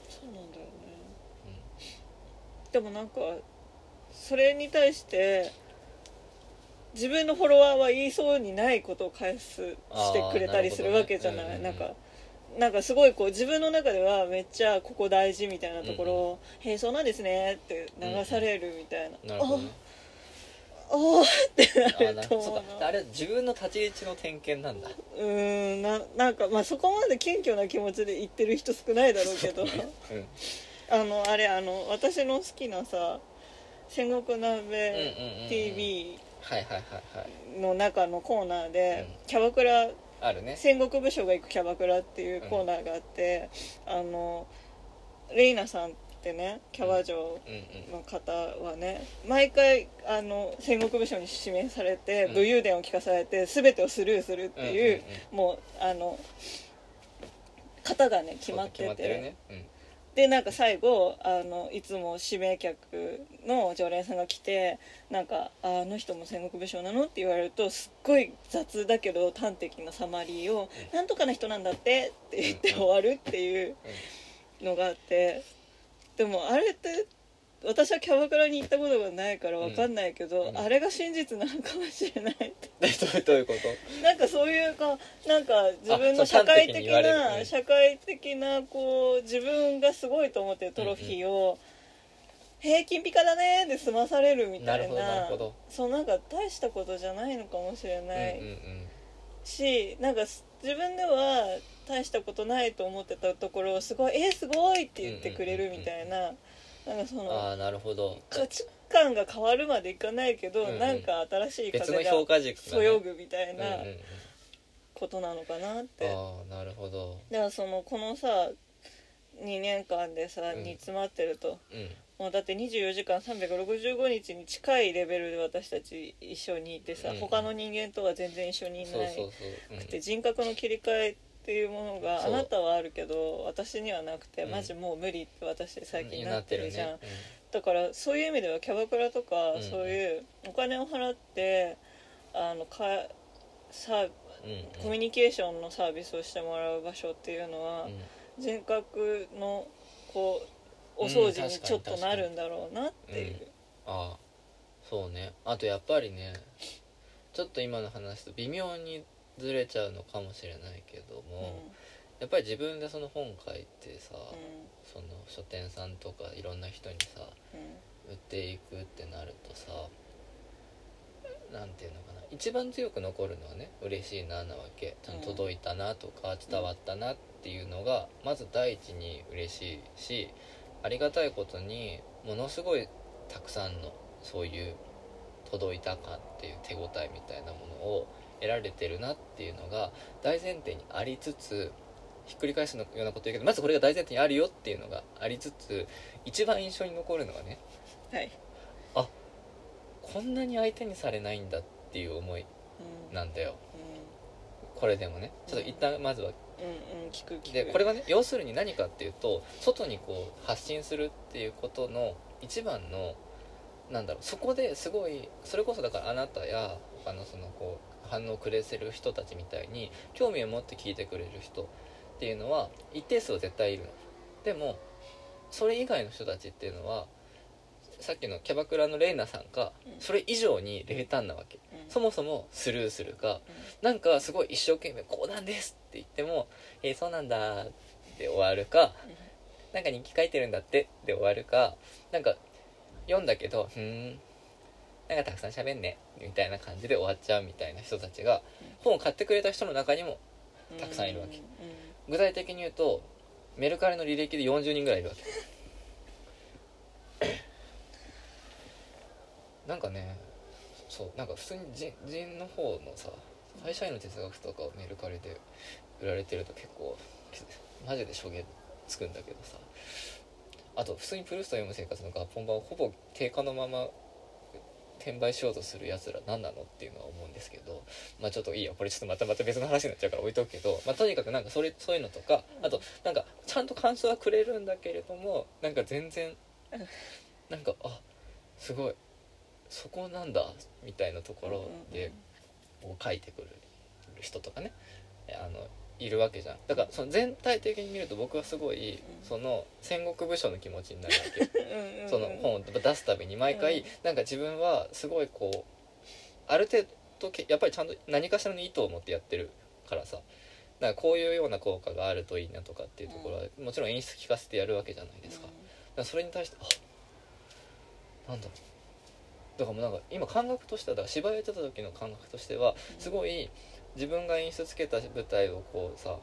そうなんだよね、でもなんかそれに対して自分のフォロワーは言いそうにないことを返すしてくれたりするわけじゃない、ねうんうんうんなんかなんかすごいこう自分の中ではめっちゃここ大事みたいなところを「へえそうなんですね」って流されるみたいな「なるほどね。ああーってなると思うあれ自分の立ち位置の点検なんだ。うーんななんかまあそこまで謙虚な気持ちで言ってる人少ないだろうけど。うん。あのあれあの私の好きなさ「戦国鍋うんうんうんうん。TV はいはいはいはい」の中のコーナーで、うん。キャバクラあるね。戦国武将が行くキャバクラっていうコーナーがあって、あのレイナさんってねキャバ嬢の方はね毎回あの戦国武将に指名されて、うん。武勇伝を聞かされて全てをスルーするっていう,、もうあの型がね決まっててでなんか最後あのいつも指名客の常連さんが来てなんか「ああの人も戦国武将なの?」って言われるとすっごい雑だけど端的なサマリーを「うんなんとかな人なんだって」って言ってうん終わるっていうのがあってでもあれって私はキャバクラに行ったことがないからわかんないけど、うん。あれが真実なのかもしれないって。<laughs> でどういうこと？なんかそういうかなんか自分の社会的な社会的なこう自分がすごいと思ってるトロフィーを「平均ピカだね」で済まされるみたいな。なるほどなるほど。そうなんか大したことじゃないのかもしれない、うんうんしなんか自分では大したことないと思ってたところをすごい「えー、すごい!」って言ってくれるみたいな。なんかそうんのああなるほど。価値観が変わるまでいかないけど、うんうん。なんか新しい別の風が評価軸がね。そよぐみたいうんうんなことなのかなって、うんああなるほど。だからそのこのさ2年間でさうん。煮詰まってると、うん。もうだって24時間365日に近いレベルで私たち一緒にいてさ、うん。他の人間とは全然一緒にいないそうそうそう。うん。くて人格の切り替えっていうものがあなたはあるけど私にはなくて、うん。マジもう無理って私最近なってるじゃん、になってだからそういう意味ではキャバクラとか、うん。そういうお金を払ってあのかさコミュニケーションのサービスをしてもらう場所っていうのは、うん。人格のこうお掃除にちょっとなるんだろうなっていう、ああ。そうね。あとやっぱりねちょっと今の話と微妙にずれちゃうのかもしれないけどうん。も、やっぱり自分でその本書いてさ、うその書店さんとかいろんな人にさ売っていくってなるとさなんていうのかな一番強く残るのはね嬉しいななわけ。ちゃんと届いたなとか伝わったなっていうのがまず第一に嬉しいしありがたいことにものすごいたくさんのそういう届いた感っていう手応えみたいなものを得られてるなっていうのが大前提にありつつひっくり返すようなこと言うけどまずこれが大前提にあるよっていうのがありつつ一番印象に残るのがねはい、こんなに相手にされないんだっていう思いうん。なんだよ。うこれでもねちょっと一旦まずはんうんうん聞く聞く。でこれはね要するに何かっていうと外にこう発信するっていうことの一番のなんだろうそこですごいそれこそだからあなたや他のそのこう反応をくれせる人たちみたいに興味を持って聞いてくれる人っていうのは一定数は絶対いるの。でもそれ以外の人たちっていうのはさっきのキャバクラのレイナさんかうん。それ以上に冷淡なわけ。うん。そもそもスルーするか。なんかすごい一生懸命「こうなんです」って言っても「えー、そうなんだ」って終わるか「なんか日記書いてるんだって」で終わるかなんか読んだけど「ふーんなんかたくさん喋んね」みたいな感じで終わっちゃうみたいな人たちが本を買ってくれた人の中にもうんたくさんいるわけ。うん具体的に言うとメルカリの履歴で40人ぐらいいるわけ。<coughs> なんかねそうなんか普通に人人の方のさ会社員の哲学とかをメルカリで売られてると結構マジで衝撃つくんだけどさ。あと普通にプルースト読む生活の合本版をほぼ定価のまま転売しようとするやつら何なのっていうのは思うんですけどまあちょっといいよ。これちょっとまたまた別の話になっちゃうから置いとくけど、まあ、とにかくなんかそれそういうのとかあとなんかちゃんと感想はくれるんだけれどもなんか全然なんかあすごいそこなんだみたいなところでこう書いてくる人とかね。あのいるわけじゃん。だからその全体的に見ると僕はすごいその戦国武将の気持ちになるわけよ。<laughs> その本を出すたびに。毎回なんか自分はすごいこうある程度けやっぱりちゃんと何かしらの意図を持ってやってるからさ。だからこういうような効果があるといいなとかっていうところはもちろん演出聞かせてやるわけじゃないですか。それに対してあなんだろう。だからもうなんか今感覚としてはだから芝居やってた時の感覚としてはすごい自分が演出つけた舞台をこうさ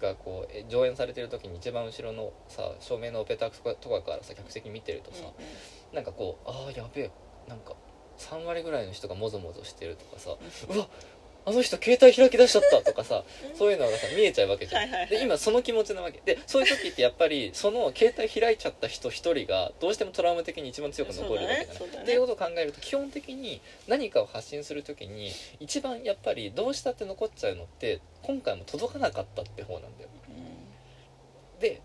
がこうえ上演されてる時に一番後ろのさ照明のオペタクとかからさ客席見てるとさ、なんかこうああやべえなんか3割ぐらいの人がもぞもぞしてるとかさ、うわあの人携帯開き出しちゃったとかさそういうのがさ見えちゃうわけじゃん、はいはいはい。で今その気持ちなわけ。でそういう時ってやっぱりその携帯開いちゃった人一人がどうしてもトラウマ的に一番強く残るわけじゃない、ね。ね。っていうことを考えると基本的に何かを発信する時に一番やっぱりどうしたって残っちゃうのって今回も届かなかったって方なんだよ。で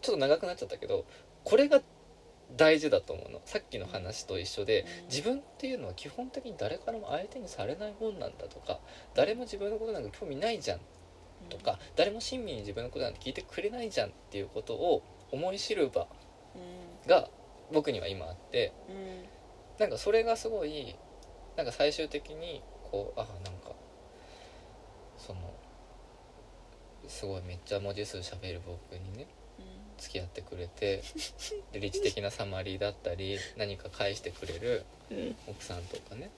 ちょっと長くなっちゃったけどこれが大事だと思うの。さっきの話と一緒でうん自分っていうのは基本的に誰からも相手にされないもんなんだとか誰も自分のことなんか興味ないじゃんとか誰も親身に自分のことなんて聞いてくれないじゃんっていうことを思い知る場が僕には今あってなんかそれがすごいなんか最終的にこうあなんかそのすごいめっちゃ文字数喋る僕にね付き合ってくれてで理知的なサマリーだったり何か返してくれる奥さんとかね。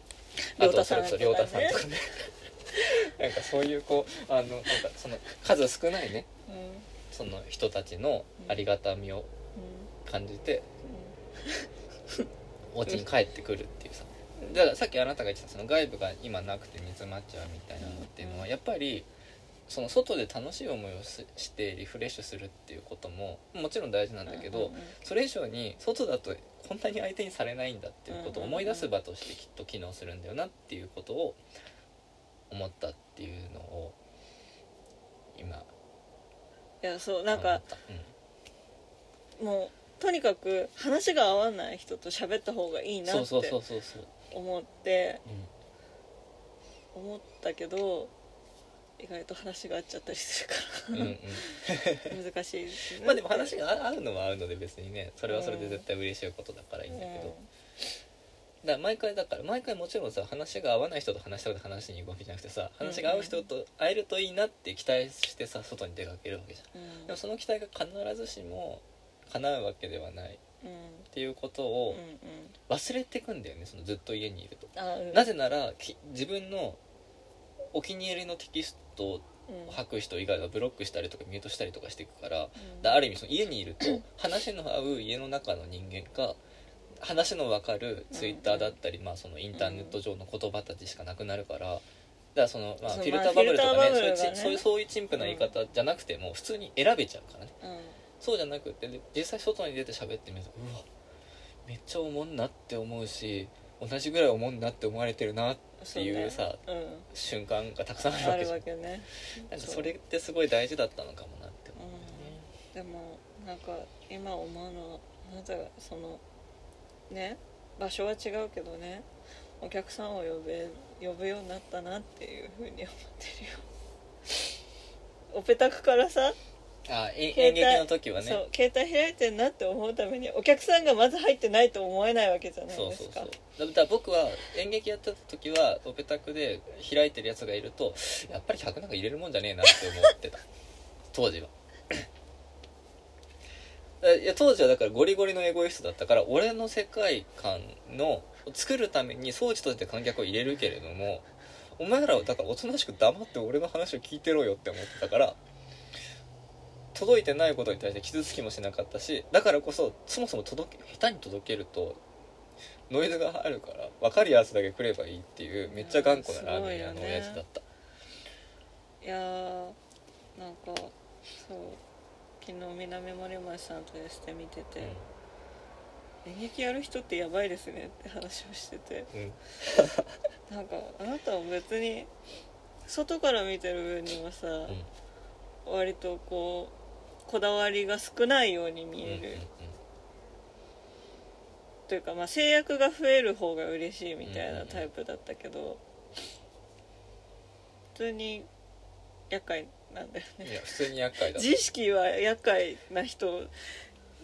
あとそれこそ亮太さんとかね。<laughs> なんかそういうこうあのなんかその数少ないねうん。その人たちのありがたみを感じてお家に帰ってくるっていうさ。だからさっきあなたが言ってたその外部が今なくて煮詰まっちゃうみたいなのっていうのはやっぱりその外で楽しい思いをししてリフレッシュするっていうことももちろん大事なんだけど、それ以上に外だとこんなに相手にされないんだっていうことを思い出す場としてきっと機能するんだよなっていうことを思ったっていうのを今いやそうなんかうんもうとにかく話が合わない人と喋った方がいいなって思ってう思ったけど意外と話が合っちゃったりするかん、うんうん。ら難しいですね。まあでも話が合うのは合うので別にねそれはそれで絶対嬉しいことだからいいんだけど、だから毎回だから毎回もちろんさ話が合わない人と話したこと話しに行くわけじゃなくてさ話が合う人と会えるといいなって期待してさ外に出かけるわけじゃん。うん。でもその期待が必ずしも叶うわけではない。っうん。ていうことうんをうん。忘れてくんだよねそのずっと家にいると、なぜならき自分のお気に入りのテキストをうん。吐く人以外はブロックしたりとかミュートしたりとかしていくからある意味その家にいると話の合う家の中の人間か話の分かるツイッターだったり、まあ、そのインターネット上の言葉たちしかなくなるからだからその、まあ、フィルターバブルとかねそういうちそういうそういう陳腐な言い方じゃなくても普通に選べちゃうからね。うん。そうじゃなくてで実際外に出て喋ってみるとうわめっちゃおもんなって思うし同じぐらいおもんなって思われてるなっていうさそうね。瞬間がたくさんあるわけじゃん。わけね。なんかそれってすごい大事だったのかもなって思うでもなんか今思うのはなぜそのね場所は違うけどねお客さんを呼べ呼ぶようになったなっていうふうに思ってるよ。<laughs> オペタクからさあ演劇の時はね。そう携帯開いてんなって思うためにお客さんがまず入ってないと思えないわけじゃないですか。そうそうそう。だから僕は演劇やってた時はオペタクで開いてるやつがいるとやっぱり客なんか入れるもんじゃねえなって思ってた。<laughs> 当時は。<coughs> いや当時はだからゴリゴリのエゴイストだったから俺の世界観の作るために装置として観客を入れるけれどもお前らはだからおとなしく黙って俺の話を聞いてろよって思ってたから届いてないことに対して傷つきもしなかったしだからこそそもそも届け下手に届けるとノイズがあるから分かるやつだけ来ればいいっていうめっちゃ頑固なラーメン屋の親父だった、いやーなんかそう昨日南森町さんとエステ見てて、演劇やる人ってやばいですねって話をしててうん。う <laughs> んなんかあなたは別に外から見てる分にはさ、割とこうこだわりが少ないように見える、というか、まあ、制約が増える方が嬉しいみたいなタイプだったけど、普通に厄介なんだよね。うんいや普通に厄介だ。自意識は厄介な人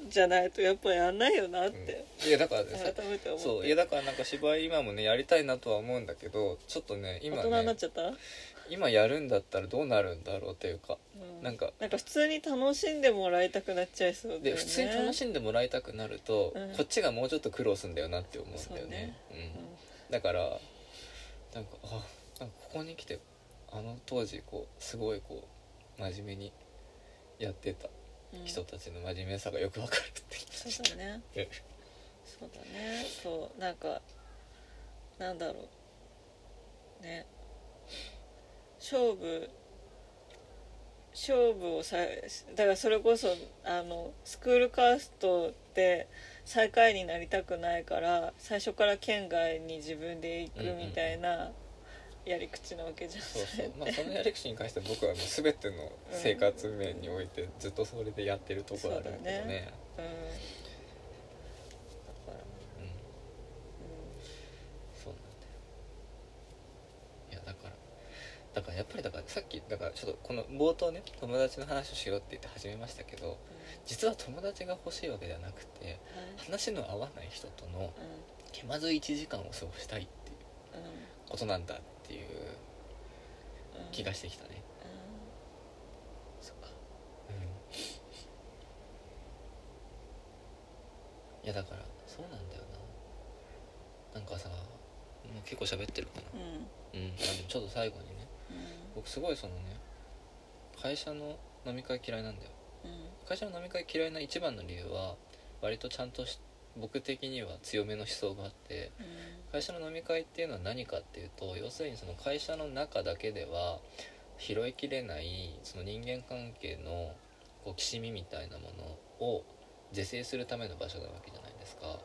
じゃないとやっぱやんないよなって、うん。いやだからね改めて思って。そういやだからなんか芝居今もねやりたいなとは思うんだけどちょっとね今大人になっねちゃった、うん今やるんだったらどうなるんだろうっていうかなんか。なんか普通に楽しんでもらいたくなっちゃいそうだよね。で普通に楽しんでもらいたくなると、うん。こっちがもうちょっと苦労するんだよなって思うんだよね。そううん、だからなんかあなんかここに来てあの当時こうすごいこう真面目にやってたうん。人たちの真面目さがよくわかるってそうだね。えそうだね。そうなんかなんだろう。ね勝負勝負をさだからそれこそあのスクールカーストで最下位になりたくないから最初から県外に自分で行くみたいなやり口なわけじゃん。そまあそのやり口に関して僕はもう全ての生活面においてずっとそれでやってるところあるけどそうだねね。うんだからうんそうなんだよいやだからだからやっぱりだからさっきだからちょっとこの冒頭ね友達の話をしようって言って始めましたけど実は友達が欲しいわけではなくてはい話の合わない人とのう気まずい1時間を過ごしたいっていうんうん。ことなんだっていううん気がしてきたね。うん。そっか。いやだからそうなんだよな。なんかさもう結構喋ってるかな。うん。うん。ちょっと最後にね僕すごいそのね会社の飲み会嫌いなんだよ。うん。会社の飲み会嫌いな一番の理由は割とちゃんとし僕的には強めの思想があってうん。会社の飲み会っていうのは何かっていうと要するにその会社の中だけでは拾いきれないその人間関係のこうきしみみたいなものを是正するための場所なわけじゃないですか。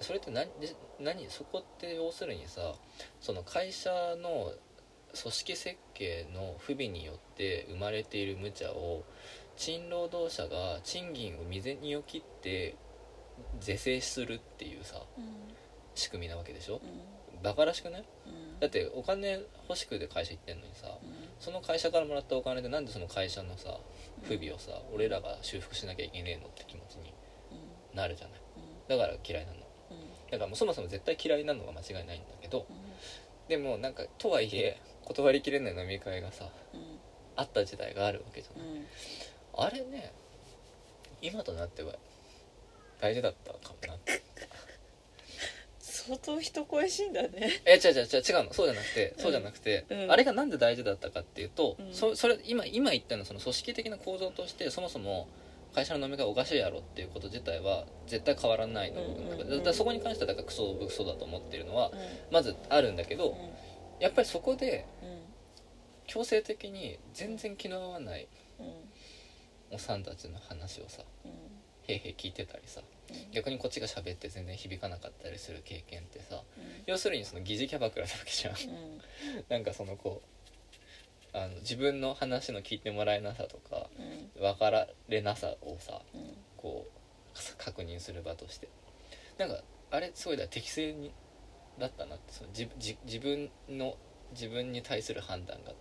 それって何で何そこって要するにさその会社の組織設計の不備によって生まれている無茶を賃労働者が賃金を未然にを切って是正するっていうさうん仕組みなわけでしょ？うん。バカらしくない？うん。だってお金欲しくて会社行ってんのにさその会社からもらったお金でなんでその会社のさ不備をさ俺らが修復しなきゃいけねえのって気持ちにうん。なるじゃない？うん。だから嫌いなのうん。だからもうそもそも絶対嫌いなのが間違いないんだけどうん。でもなんかとはいえ断りきれない飲み会がさうん。あった時代があるわけじゃない、うん。あれね今となっては大事だったかもな相当人恋しいんだね。え違う違う違う違うの。そうじゃなくてそうじゃなくて、うん。あれがなんで大事だったかっていうと、うん。そそれ今今言ったのはその組織的な構造としてそもそも会社の飲み会おかしいやろっていうこと自体は絶対変わらないの、うんうんうんだからそこに関してはだからクソブクソだと思ってるのはうん。まずあるんだけど、うんやっぱりそこでうん。強制的に全然気の合わないうん。おっさんたちの話をさうん。へいへい聞いてたりさ逆にこっちが喋って全然響かなかったりする経験ってさ要するにその疑似キャバクラなわけじゃん。うん。<laughs> なんかそのこうあの自分の話の聞いてもらえなさとかうん。分かられなさをさうん。こうさ確認する場として。なんかあれ？すごいだ適正にだったなってその自自自分の自分に対する判断が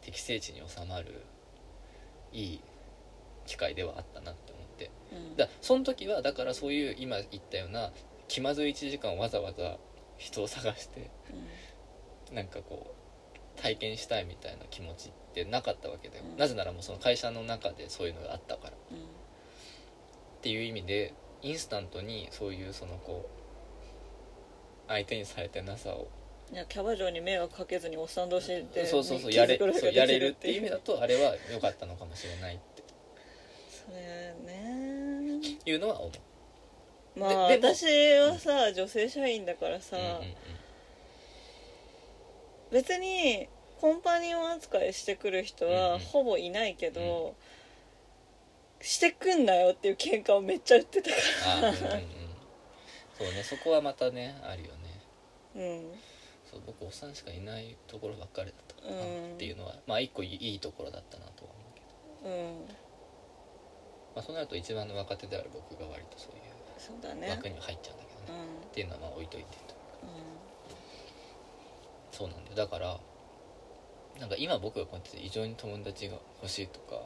適正値に収まるいい機会ではあったなって思って。うん。だその時はだからそういう今言ったような気まずい1時間をわざわざ人を探してなんかこう体験したいみたいな気持ちってなかったわけだよ、うん。なぜならもうその会社の中でそういうのがあったから。っうん。ていう意味でインスタントにそういうそのこう相手にされてなさを。いやキャバ嬢に迷惑かけずにおっさん同士でそうそうそう気やれづくことができそうやれるっていう。意味だうとあれは良かったのかもしれないって。それね。いうのは思う。まあ私はさ女性社員だからさ、うんうんうん。別にコンパニオン扱いしてくる人うんうはん。ほぼいないけど、してくんなよっていう喧嘩をめっちゃ売ってたかあうんうんうん。そうねそこはまたねあるよね。らうん。そう僕おっさんしかいないところばっかりだったかなうん。っていうのはまあ一個いいところだったなとは思うけど、うん。まあ、そうなると一番の若手である僕が割とそういう枠には入っちゃうんだけどね、うん。っていうのはまあ置いといてとうそうなんだよ。だからなんか今僕がこうやって異常に友達が欲しいとか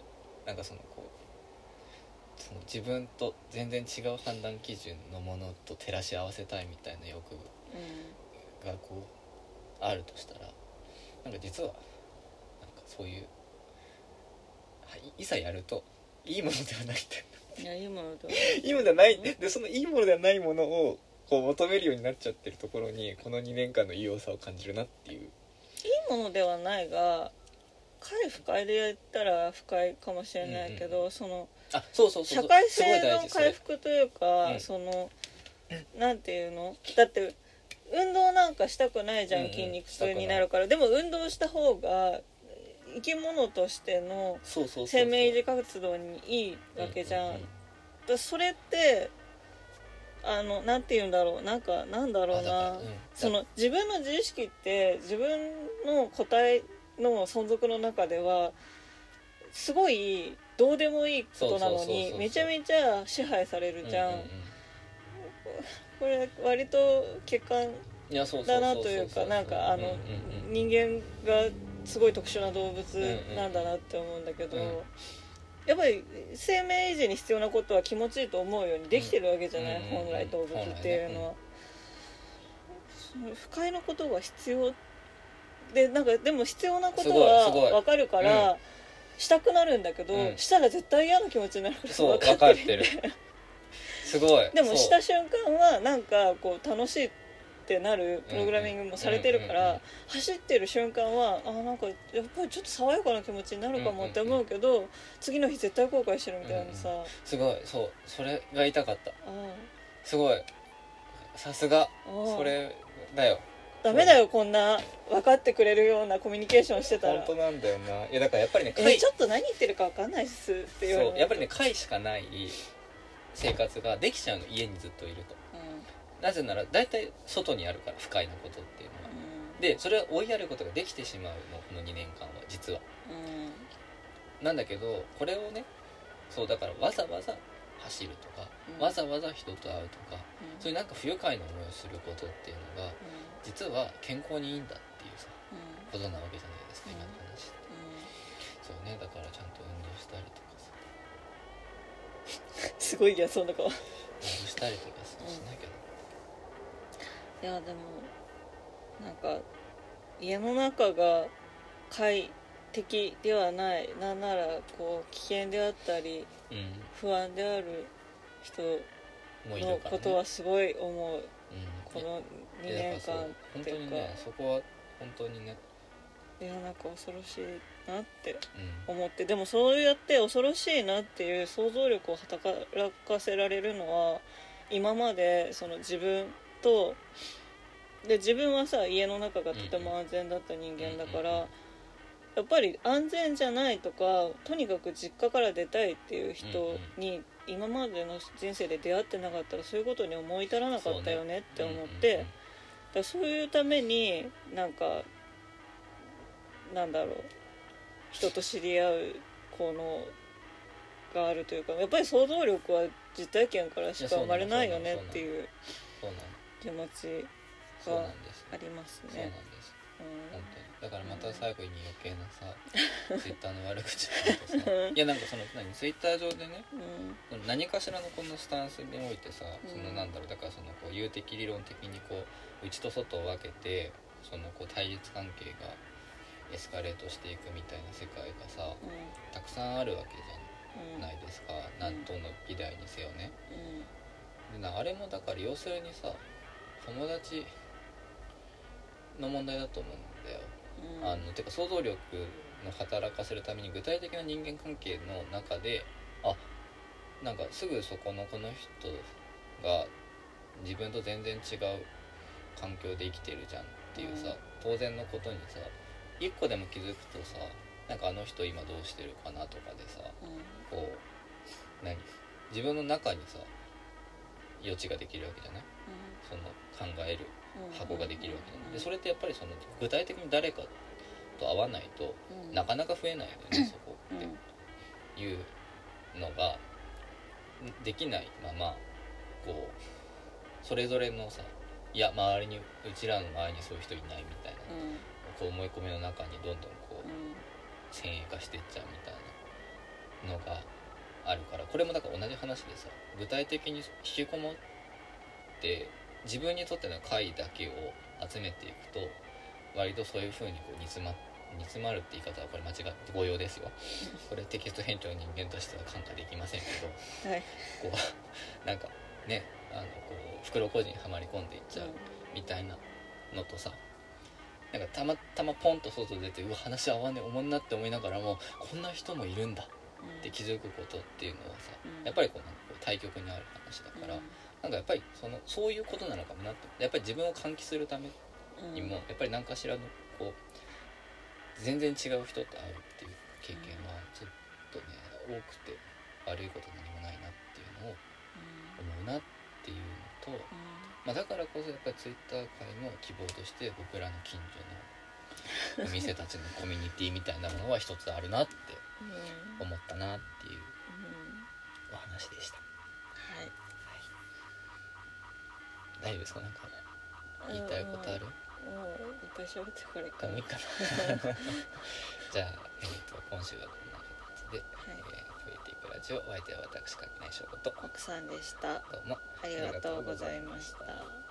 なんかそのこうその自分と全然違う判断基準のものと照らし合わせたいみたいな欲んがこうあるとしたらなんか実はなんかそういうはいいざやるといいものではないって。うんいやいいものだい。いものではない。<laughs> でそのいいものではないものをこう求めるようになっちゃってるところにこの2年間の異様さを感じるなっていう。いいものではないが快不快で言ったら不快かもしれないけど、そのあそうそうそうそう。社会性の回復というか、うん。そのなんていうの？だって運動なんかしたくないじゃん、うんうん筋肉痛になるから。でも運動した方が生き物としての生命維持活動にいいわけじゃん,、うううだそれってあのなんて言うんだろう。なんかなんだろうな、うん。その自分の自意識って自分の個体の存続の中ではすごいどうでもいいことなのにめちゃめちゃ支配されるじゃん,、うううこれ割と欠陥いやそうそうそうそうだなというかなんかあの人間がすごい特殊な動物なんだなって思うんだけど、やっぱり生命維持に必要なことは気持ちいいと思うようにできてるわけじゃない、本来動物っていうのは、不快なことが必要でなんかでも必要なことはい分かるから、したくなるんだけど、うん。したら絶対嫌な気持ちになるから分かってる <laughs> すごい。でもした瞬間はなんかこう楽しいってなるプログラミングもされてるかうんうんうんうん。ら走ってる瞬間はあなんかやっぱりちょっと爽やかな気持ちになるかもって思うけど次の日絶対後悔してるみたいなさ、あすごい。そうそれが言いたかった。あすごい。さすが。それだよ。ダメだよこんな分かってくれるようなコミュニケーションしてたら。本当なんだよな。いやだからやっぱりねちょっと何言ってるか分かんないっすって言われそうやっぱりね回しかない生活ができちゃうの家にずっといると。うん。なぜなら大体外にあるから不快なことっていうのは。でそれは追いやることができてしまうのこの2年間は実は。うん。なんだけどこれをねそうだからわざわざ走るとか、うん。わざわざ人と会うとかうん。そういうなんか不愉快な思いをすることっていうのが実は健康にいいんだっていうさうん。うんことなわけじゃないですか、うん。今の話って。そうねだからちゃんと運動したりとすごい嫌そうな顔したりとかさしなきゃいやでもなんか家の中が快適ではない。なんならこう危険であったりう不安である人のことはすごい思う。うんこの2いや年間だからそう本当にねそこは本当にね。いやなんか恐ろしいなってうん。思ってでもそうやって恐ろしいなっていう想像力を働かせられるのは今までその自分とで自分はさ家の中がとても安全だった人間だから、うんうんうんやっぱり安全じゃないとかとにかく実家から出たいっていう人に今までの人生で出会ってなかったらそういうことに思い至らなかったよねって思って。そういうためになんかなんだろう人と知り合うこのがあるというかやっぱり想像力は実体験からしか生まれないよねっていう気持ちがありますね。本当に。だからまた最後に余計なさ <laughs> ツイッターの悪口とさ <laughs> いやなんかその何？ツイッター上でねうん。何かしらのこのスタンスにおいてさ、うん。そのなんだろうだからそのこう有的理論的にこう内と外を分けてそのこう対立関係がエスカレートしていくみたいな世界がさたくさんあるわけじうんゃないですか、なんとの議題にせよね。うん。でなあれもだから要するにさ友達の問題だと思うんだよ。うん。あのてか想像力の働かせるために具体的な人間関係の中であなんかすぐそこのこの人が自分と全然違う環境で生きてるじゃんっていうさ、当然のことにさ一個でも気づくとさなんかあの人今どうしてるかなとかでさこう何？自分の中にさ余地ができるわけじゃない？その考える箱ができるわけじゃない？でそれってやっぱりその具体的に誰かと会わないとなかなか増えないよねそこって。いうのができないままこうそれぞれのさいや周りにうちらの周りにそういう人いないみたいな、こう思い込みの中にどんどんこう先鋭化していっちゃうみたいなのがあるからこれもだから同じ話でさ具体的に引きこもって自分にとっての回だけを集めていくと割とそういう風にこう煮詰ま煮詰まるって言い方はこれ間違って誤用ですよ。これテキスト編長の人間としては感化できませんけどはい。こうなんかねあのこう袋小路にはまり込んでいっちゃうみたいなのとさなんかたまたまポンと外出てうわ話合わねえおもんなって思いながらもこんな人もいるんだって気づくことっていうのはさうん。やっぱりこうなんかこう対極にある話だから、なんかやっぱりそのそういうことなのかもなってやっぱり自分を喚起するためにも、やっぱり何かしらのこう全然違う人と会うっていう経験はちょっとね多くて悪いこと何もないなっていうのを思うなっていうのと、まあ、だからこそやっぱりツイッター界の希望として僕らの近所のお店たちのコミュニティみたいなものは一つあるなって思ったなっていうお話でした。大丈夫ですか？なんか言いたいことある？もういっぱい喋ってこれかもういいかな。<laughs> じゃあ、えー、と今週はこんな形で「えー、増えていくラジオ」お相手は私かきないしょこと。奥さんでした。どうもありがとうございました